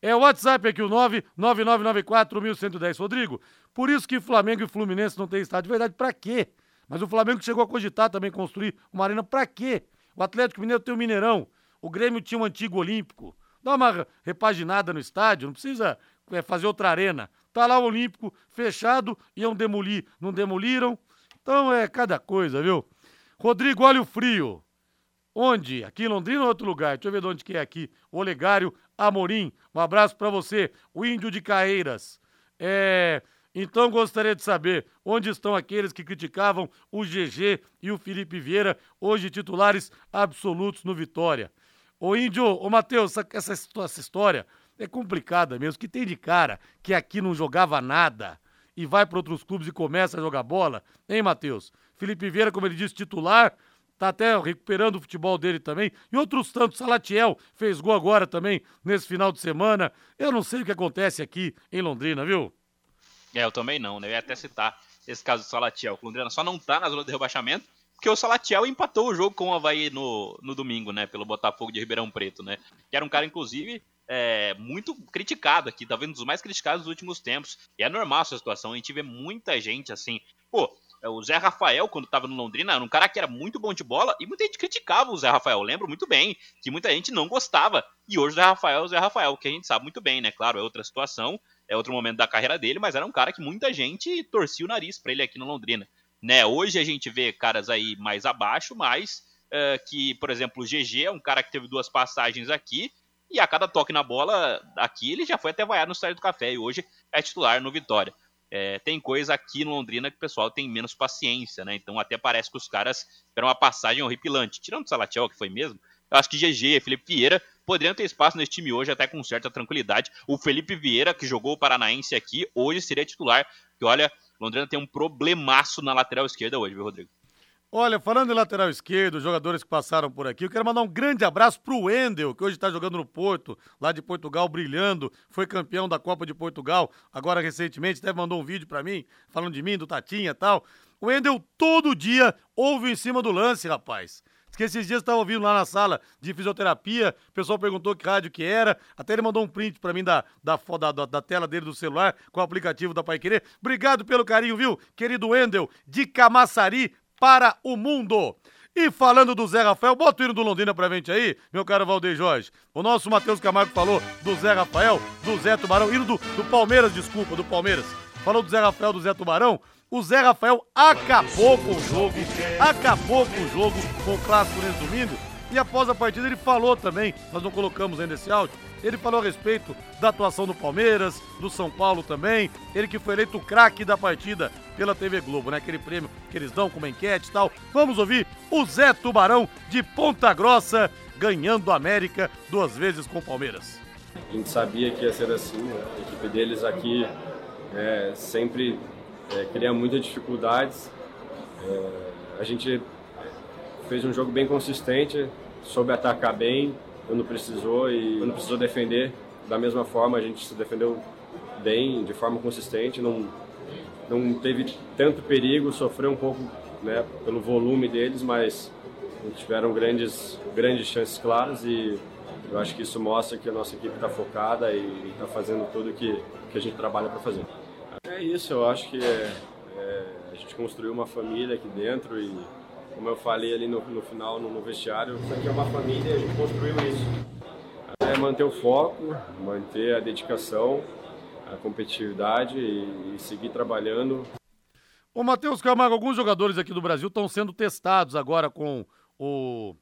É o WhatsApp aqui, o 99994-1110. Rodrigo, por isso que Flamengo e Fluminense não têm estádio. De verdade, pra quê? Mas o Flamengo chegou a cogitar também construir uma arena pra quê? O Atlético Mineiro tem o Mineirão. O Grêmio tinha um antigo Olímpico. Dá uma repaginada no estádio, não precisa é, fazer outra arena. Tá lá o Olímpico fechado, iam demolir, não demoliram. Então é cada coisa, viu? Rodrigo, olha o frio. Onde? Aqui em Londrina ou outro lugar? Deixa eu ver de onde que é aqui. Olegário Amorim. Um abraço para você. O Índio de Caeiras. É, Então gostaria de saber onde estão aqueles que criticavam o GG e o Felipe Vieira, hoje titulares absolutos no Vitória. Ô Índio, ô Matheus, essa, essa história é complicada mesmo. Que tem de cara que aqui não jogava nada e vai para outros clubes e começa a jogar bola, hein, Matheus? Felipe Vieira, como ele disse, titular, tá até recuperando o futebol dele também. E outros tantos, Salatiel fez gol agora também nesse final de semana. Eu não sei o que acontece aqui em Londrina, viu? É, eu também não, né? Eu ia até citar esse caso do Salatiel. O Londrina só não tá na zona de rebaixamento porque o Salatiel empatou o jogo com o Havaí no, no domingo, né? Pelo Botafogo de Ribeirão Preto, né? Que era um cara, inclusive, é, muito criticado aqui, talvez tá um dos mais criticados dos últimos tempos. E é normal essa situação, a gente vê muita gente assim. Pô, o Zé Rafael, quando estava no Londrina, era um cara que era muito bom de bola e muita gente criticava o Zé Rafael. Eu lembro muito bem que muita gente não gostava. E hoje o Zé Rafael é o Zé Rafael, que a gente sabe muito bem, né? Claro, é outra situação, é outro momento da carreira dele, mas era um cara que muita gente torcia o nariz para ele aqui no Londrina. Né? Hoje a gente vê caras aí mais abaixo, mas uh, que, por exemplo, o GG é um cara que teve duas passagens aqui e a cada toque na bola aqui, ele já foi até vaiar no estádio do café e hoje é titular no Vitória. É, tem coisa aqui no Londrina que o pessoal tem menos paciência, né? Então até parece que os caras tiveram uma passagem horripilante. Tirando o Salatiel, que foi mesmo, eu acho que GG Felipe Vieira poderiam ter espaço nesse time hoje até com certa tranquilidade. O Felipe Vieira, que jogou o Paranaense aqui, hoje seria titular. Que olha, Londrina tem um problemaço na lateral esquerda hoje, viu, Rodrigo? Olha, falando em lateral esquerdo, jogadores que passaram por aqui, eu quero mandar um grande abraço pro Wendel, que hoje está jogando no Porto, lá de Portugal, brilhando, foi campeão da Copa de Portugal, agora recentemente, até mandou um vídeo para mim, falando de mim, do Tatinha e tal. O Wendel todo dia ouve em cima do lance, rapaz. Diz que esses dias estava ouvindo lá na sala de fisioterapia, o pessoal perguntou que rádio que era, até ele mandou um print para mim da, da, da, da, tela dele do celular com o aplicativo da Pai Querer. Obrigado pelo carinho, viu, querido Wendel, de Camaçari, para o mundo. E falando do Zé Rafael, bota o hino do Londrina pra gente aí, meu caro Valdeir Jorge. O nosso Matheus Camargo falou do Zé Rafael, do Zé Tubarão, hino do, do Palmeiras, desculpa, do Palmeiras. Falou do Zé Rafael, do Zé Tubarão. O Zé Rafael acabou com o jogo, acabou com o jogo com o clássico nesse domingo. E após a partida ele falou também, nós não colocamos ainda esse áudio, ele falou a respeito da atuação do Palmeiras, do São Paulo também. Ele que foi eleito o craque da partida pela TV Globo, né? Aquele prêmio que eles dão com uma enquete e tal. Vamos ouvir o Zé Tubarão de Ponta Grossa ganhando a América duas vezes com o Palmeiras. A gente sabia que ia ser assim, né? a equipe deles aqui é, sempre é, cria muitas dificuldades. É, a gente fez um jogo bem consistente, soube atacar bem, quando precisou e quando precisou defender da mesma forma a gente se defendeu bem, de forma consistente, não não teve tanto perigo, sofreu um pouco né, pelo volume deles, mas tiveram grandes grandes chances claras e eu acho que isso mostra que a nossa equipe está focada e está fazendo tudo que que a gente trabalha para fazer. É isso, eu acho que é, é, a gente construiu uma família aqui dentro e como eu falei ali no, no final, no, no, vestiário, isso aqui é uma família e a gente construiu isso. É manter o foco, manter a dedicação, a competitividade e, e seguir trabalhando. Ô Matheus Camargo, alguns jogadores aqui do Brasil estão sendo testados agora com o,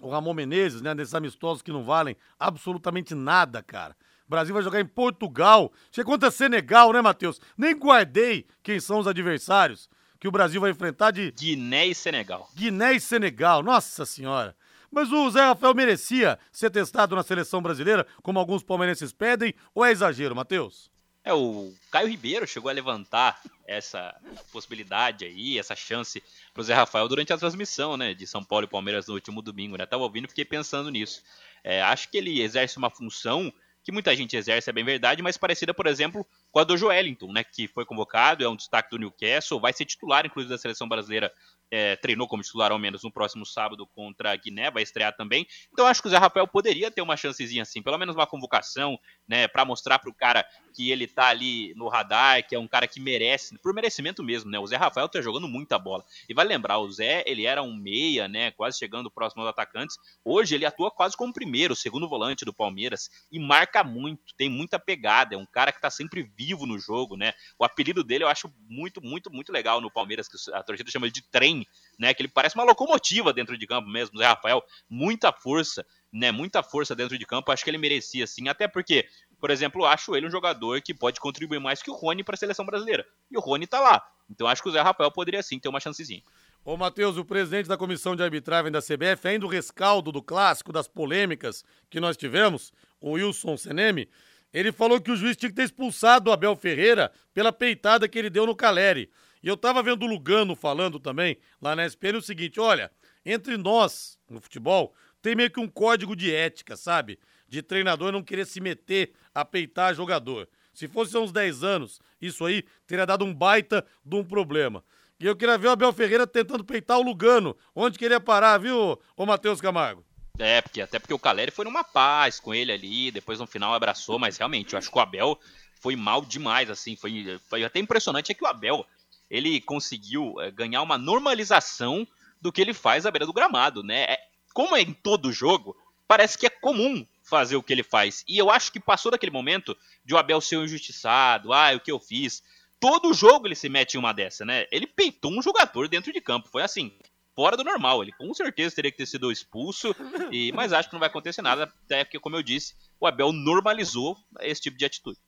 o Ramon Menezes, né? Nesses amistosos que não valem absolutamente nada, cara. O Brasil vai jogar em Portugal. Chega contra Senegal, né, Matheus? Nem guardei quem são os adversários que o Brasil vai enfrentar de. Guiné e Senegal. Guiné e Senegal, nossa senhora. Mas o Zé Rafael merecia ser testado na seleção brasileira, como alguns palmeirenses pedem, ou é exagero, Matheus? É, o Caio Ribeiro chegou a levantar essa possibilidade aí, essa chance pro Zé Rafael durante a transmissão, né, de São Paulo e Palmeiras no último domingo, né? Tava ouvindo e fiquei pensando nisso. É, acho que ele exerce uma função que muita gente exerce, é bem verdade, mas parecida, por exemplo, com a do Joelinton, né, que foi convocado, é um destaque do Newcastle, vai ser titular, inclusive, da seleção brasileira é, treinou como titular ao menos no próximo sábado contra a Guiné, vai estrear também. Então acho que o Zé Rafael poderia ter uma chancezinha assim, pelo menos uma convocação, né, para mostrar pro cara que ele tá ali no radar, que é um cara que merece, por merecimento mesmo, né? O Zé Rafael tá jogando muita bola. E vai lembrar, o Zé, ele era um meia, né, quase chegando próximo aos atacantes. Hoje ele atua quase como primeiro, segundo volante do Palmeiras e marca muito, tem muita pegada, é um cara que tá sempre vivo no jogo, né? O apelido dele eu acho muito, muito, muito legal no Palmeiras, que a torcida chama de trem né? Que ele parece uma locomotiva dentro de campo mesmo, Zé Rafael, muita força, né? Muita força dentro de campo. Acho que ele merecia sim, até porque Por exemplo, acho ele um jogador que pode contribuir mais que o Rony para a seleção brasileira. E o Rony tá lá. Então acho que o Zé Rafael poderia sim ter uma chancezinha. Ô, Matheus, o presidente da comissão de arbitragem da CBF, ainda o rescaldo do clássico, das polêmicas que nós tivemos, o Wilson Seneme, ele falou que o juiz tinha que ter expulsado o Abel Ferreira pela peitada que ele deu no Caleri. E eu tava vendo o Lugano falando também lá na SPN o seguinte: olha, entre nós, no futebol, tem meio que um código de ética, sabe? De treinador não querer se meter a peitar jogador. Se fosse uns 10 anos, isso aí teria dado um baita de um problema. E eu queria ver o Abel Ferreira tentando peitar o Lugano. Onde queria parar, viu, ô Matheus Camargo? É, porque, até porque o Caleri foi numa paz com ele ali, depois no final abraçou, mas realmente, eu acho que o Abel foi mal demais, assim, foi, foi até impressionante é que o Abel, ele conseguiu é, ganhar uma normalização do que ele faz à beira do gramado, né? É, como é em todo jogo, parece que é comum fazer o que ele faz. E eu acho que passou daquele momento de o Abel ser um injustiçado, ah, o que eu fiz. Todo jogo ele se mete em uma dessa, né? Ele peitou um jogador dentro de campo. Foi assim, fora do normal. Ele com certeza teria que ter sido expulso, e, mas acho que não vai acontecer nada, até porque, como eu disse, o Abel normalizou esse tipo de atitude.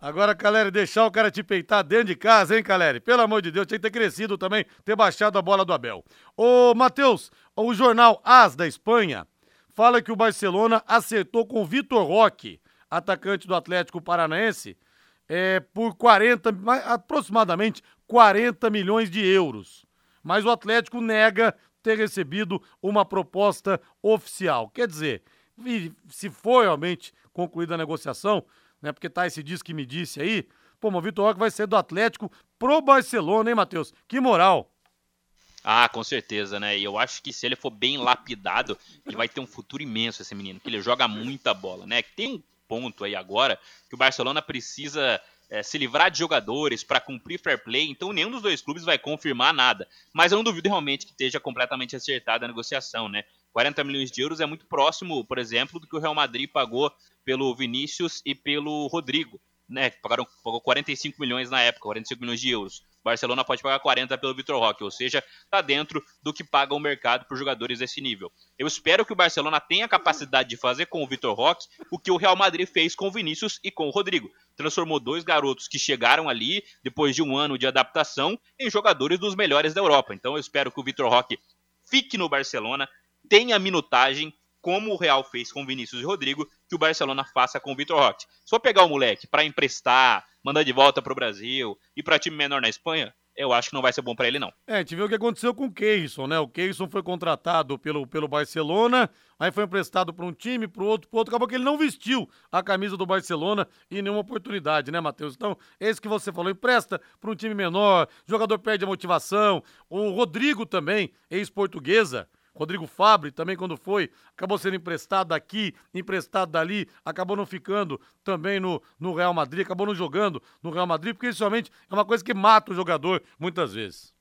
Agora, Caleri, deixar o cara te peitar dentro de casa, hein, Caleri? Pelo amor de Deus, tinha que ter crescido também, ter baixado a bola do Abel. Ô, Matheus, o jornal AS da Espanha fala que o Barcelona acertou com o Vitor Roque, atacante do Atlético Paranaense, é, por 40, aproximadamente 40 milhões de euros. Mas o Atlético nega ter recebido uma proposta oficial. Quer dizer, se for realmente concluída a negociação, né, porque tá esse diz que me disse aí, pô, o Vitor Roque vai ser do Atlético pro Barcelona, hein, Matheus? Que moral! Ah, com certeza, né? E eu acho que se ele for bem lapidado, ele vai ter um futuro imenso, esse menino, que ele joga muita bola, né? Tem um ponto aí agora que o Barcelona precisa é, se livrar de jogadores para cumprir fair play, então nenhum dos dois clubes vai confirmar nada. Mas eu não duvido realmente que esteja completamente acertada a negociação, né? 40 milhões de euros é muito próximo, por exemplo, do que o Real Madrid pagou pelo Vinícius e pelo Rodrigo né, pagaram, pagou 45 milhões na época, 45 milhões de euros. O Barcelona pode pagar 40 pelo Vitor Roque, ou seja, está dentro do que paga o mercado por jogadores desse nível. Eu espero que o Barcelona tenha a capacidade de fazer com o Vitor Roque o que o Real Madrid fez com o Vinícius e com o Rodrigo. Transformou dois garotos que chegaram ali, depois de um ano de adaptação, em jogadores dos melhores da Europa. Então eu espero que o Vitor Roque fique no Barcelona, tenha minutagem, como o Real fez com Vinícius e Rodrigo, que o Barcelona faça com o Vitor Roque. Só pegar o moleque para emprestar, mandar de volta para o Brasil e para time menor na Espanha, eu acho que não vai ser bom para ele, não. É, viu o que aconteceu com o Keirson, né? O Keirson foi contratado pelo, pelo Barcelona, aí foi emprestado para um time, para outro, para outro. Acabou que ele não vestiu a camisa do Barcelona em nenhuma oportunidade, né, Matheus? Então, esse que você falou, empresta para um time menor, jogador perde a motivação. O Rodrigo também, ex-portuguesa, Rodrigo Fabre também, quando foi, acabou sendo emprestado daqui, emprestado dali, acabou não ficando também no, no Real Madrid, acabou não jogando no Real Madrid, porque isso realmente é uma coisa que mata o jogador muitas vezes.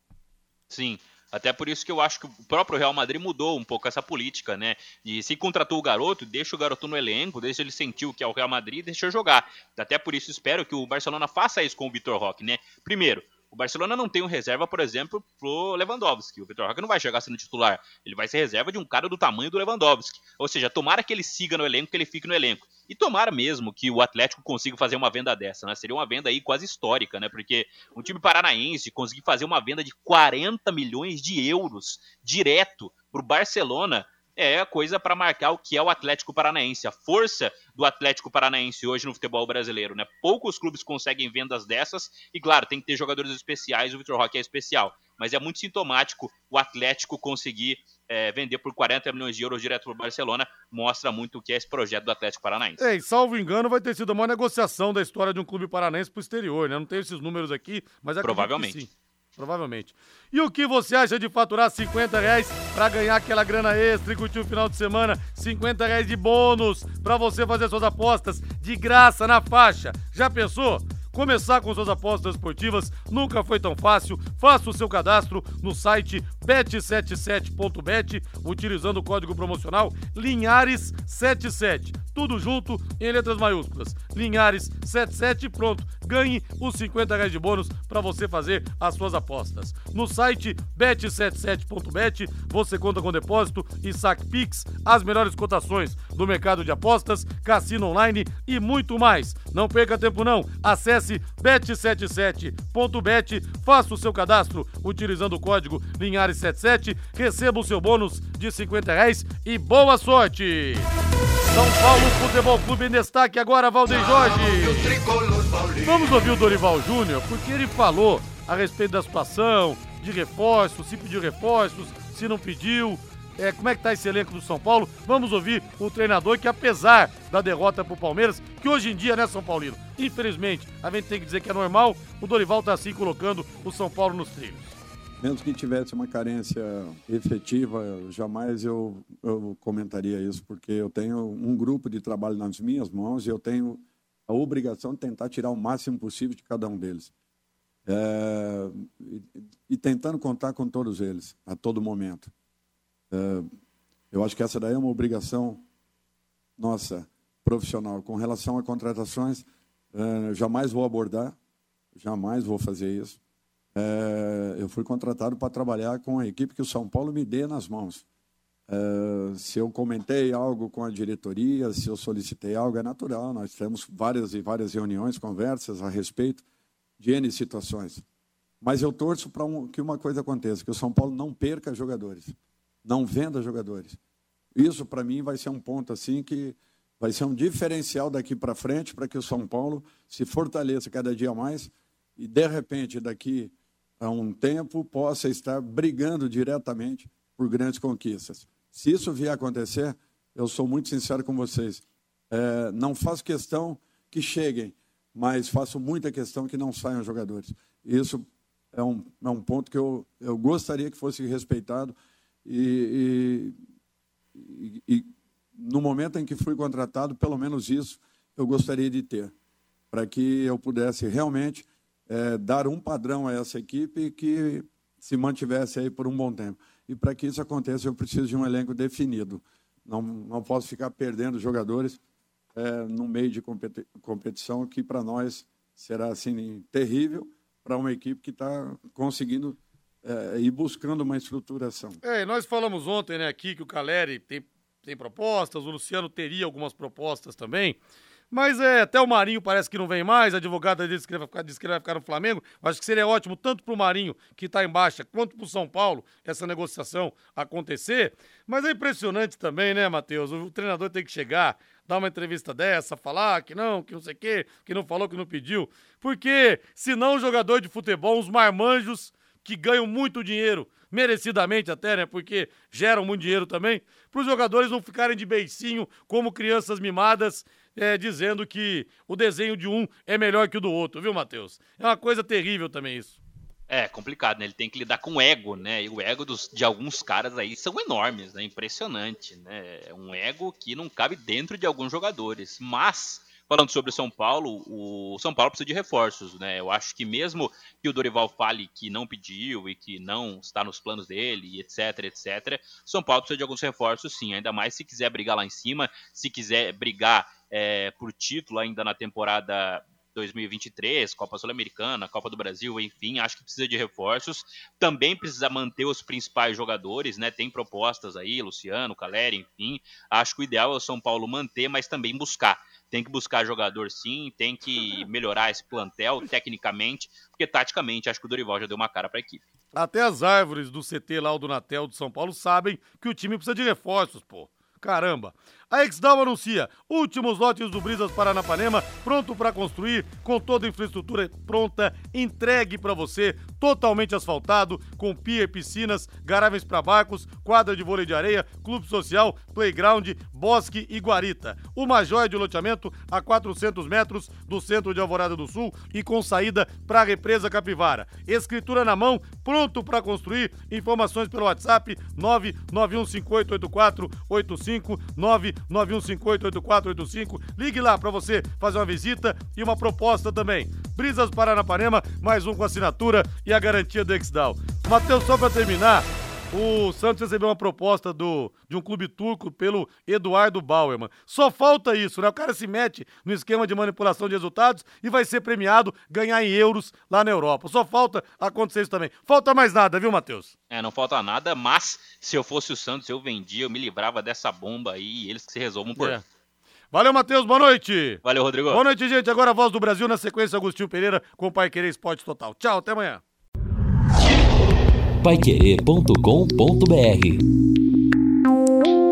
Sim, até por isso que eu acho que o próprio Real Madrid mudou um pouco essa política, né? De se contratou o garoto, deixa o garoto no elenco, deixa ele sentir o que é o Real Madrid e deixa jogar. Até por isso espero que o Barcelona faça isso com o Vitor Roque, né? Primeiro, o Barcelona não tem um reserva, por exemplo, pro Lewandowski. O Vitor Roque não vai chegar sendo titular. Ele vai ser reserva de um cara do tamanho do Lewandowski. Ou seja, tomara que ele siga no elenco, que ele fique no elenco. E tomara mesmo que o Atlético consiga fazer uma venda dessa, né? Seria uma venda aí quase histórica, né? Porque um time paranaense conseguir fazer uma venda de 40 milhões de euros direto pro Barcelona é a coisa para marcar o que é o Atlético Paranaense, a força do Atlético Paranaense hoje no futebol brasileiro, né? Poucos clubes conseguem vendas dessas e claro, tem que ter jogadores especiais, o Vitor Roque é especial, mas é muito sintomático o Atlético conseguir é, vender por 40 milhões de euros direto para o Barcelona, mostra muito o que é esse projeto do Atlético Paranaense. É, e salvo engano, vai ter sido a maior negociação da história de um clube paranaense para o exterior, né? Não tenho esses números aqui, mas Provavelmente. Provavelmente. E o que você acha de faturar 50 reais para ganhar aquela grana extra e curtir o final de semana? 50 reais de bônus para você fazer suas apostas de graça na faixa. Já pensou? Começar com suas apostas esportivas nunca foi tão fácil. Faça o seu cadastro no site bet77.bet utilizando o código promocional Linhares77 tudo junto em letras maiúsculas. Linhares 77 pronto. Ganhe os 50 reais de bônus para você fazer as suas apostas. No site bet77.bet você conta com depósito e saque Pix, as melhores cotações do mercado de apostas, cassino online e muito mais. Não perca tempo não. Acesse bet77.bet, faça o seu cadastro utilizando o código Linhares77, receba o seu bônus de 50 reais e boa sorte! São Paulo Futebol Clube em destaque agora, Valdeir Jorge. Vamos ouvir o Dorival Júnior, porque ele falou a respeito da situação, de reforços, se pediu reforços, se não pediu. É, como é que tá esse elenco do São Paulo? Vamos ouvir o treinador que, apesar da derrota pro Palmeiras, que hoje em dia, né, São Paulino? Infelizmente, a gente tem que dizer que é normal, o Dorival tá assim colocando o São Paulo nos trilhos. Mesmo que tivesse uma carência efetiva, jamais eu, eu comentaria isso, porque eu tenho um grupo de trabalho nas minhas mãos e eu tenho a obrigação de tentar tirar o máximo possível de cada um deles. É, e, e, tentando contar com todos eles, a todo momento. É, eu acho que essa daí é uma obrigação nossa, profissional. Com relação a contratações, é, jamais vou abordar, jamais vou fazer isso. É, eu fui contratado para trabalhar com a equipe que o São Paulo me dê nas mãos. Se eu comentei algo com a diretoria, se eu solicitei algo, é natural. Nós temos várias e várias reuniões, conversas a respeito de N situações. Mas eu torço para um, que uma coisa aconteça, que o São Paulo não perca jogadores, não venda jogadores. Isso, para mim, vai ser um ponto assim que vai ser um diferencial daqui para frente para que o São Paulo se fortaleça cada dia mais e, de repente, daqui a um tempo, possa estar brigando diretamente por grandes conquistas. Se isso vier a acontecer, eu sou muito sincero com vocês, é, não faço questão que cheguem, mas faço muita questão que não saiam jogadores. Isso é um, é um ponto que eu, eu gostaria que fosse respeitado e, e, e, no momento em que fui contratado, pelo menos isso eu gostaria de ter, para que eu pudesse realmente é, dar um padrão a essa equipe que se mantivesse aí por um bom tempo. E para que isso aconteça, eu preciso de um elenco definido. Não, não posso ficar perdendo jogadores é, no meio de competi competição, que para nós será assim terrível para uma equipe que está conseguindo é, ir buscando uma estruturação. É, nós falamos ontem né, aqui que o Caleri tem, tem propostas, o Luciano teria algumas propostas também. Mas é, até o Marinho parece que não vem mais, a advogada disse que, vai ficar, disse que ele vai ficar no Flamengo. Acho que seria ótimo tanto para o Marinho, que está em baixa, quanto para o São Paulo, essa negociação acontecer. Mas é impressionante também, né, Matheus? O treinador tem que chegar, dar uma entrevista dessa, falar que não, que não sei o quê, que não falou, que não pediu. Porque, senão, o jogador de futebol, os marmanjos que ganham muito dinheiro, merecidamente até, né? Porque geram muito dinheiro também, para os jogadores não ficarem de beicinho como crianças mimadas é, dizendo que o desenho de um é melhor que o do outro, viu, Matheus? É uma coisa terrível também isso. É complicado, né? Ele tem que lidar com o ego, né? E o ego dos, de alguns caras aí são enormes, né? Impressionante, né? É um ego que não cabe dentro de alguns jogadores. Mas, falando sobre São Paulo, o São Paulo precisa de reforços, né? Eu acho que mesmo que o Dorival fale que não pediu e que não está nos planos dele, etc, etc, São Paulo precisa de alguns reforços, sim. Ainda mais se quiser brigar lá em cima, se quiser brigar é, por título ainda na temporada 2023, Copa Sul-Americana, Copa do Brasil, enfim, acho que precisa de reforços. Também precisa manter os principais jogadores, né? Tem propostas aí, Luciano, Caleri, enfim. Acho que o ideal é o São Paulo manter, mas também buscar. Tem que buscar jogador sim, tem que melhorar esse plantel tecnicamente, porque taticamente acho que o Dorival já deu uma cara para a equipe. Até as árvores do CT lá, o do Natel do São Paulo, sabem que o time precisa de reforços, pô. Caramba! A Exdal anuncia últimos lotes do Brisas Paranapanema, pronto para construir, com toda a infraestrutura pronta, entregue para você, totalmente asfaltado, com pia e piscinas, garagens para barcos, quadra de vôlei de areia, clube social, playground, bosque e guarita. Uma joia de loteamento a 400 metros do centro de Alvorada do Sul e com saída para a represa Capivara. Escritura na mão, pronto para construir. Informações pelo WhatsApp 991588485 9 91588485. Ligue lá para você fazer uma visita e uma proposta também. Brisas Paranapanema, mais um com assinatura e a garantia do Exdal. Matheus, só para terminar, o Santos recebeu uma proposta do, de um clube turco pelo Eduardo Bauerman. Só falta isso, né? O cara se mete no esquema de manipulação de resultados e vai ser premiado, ganhar em euros lá na Europa. Só falta acontecer isso também. Falta mais nada, viu, Matheus? É, não falta nada, mas se eu fosse o Santos, eu vendia, eu me livrava dessa bomba aí e eles que se resolvam por. É. Valeu, Matheus. Boa noite. Valeu, Rodrigo. Boa noite, gente. Agora a voz do Brasil na sequência, Agostinho Pereira com o Pai Querer Esporte Total. Tchau, até amanhã paiquerê.com.br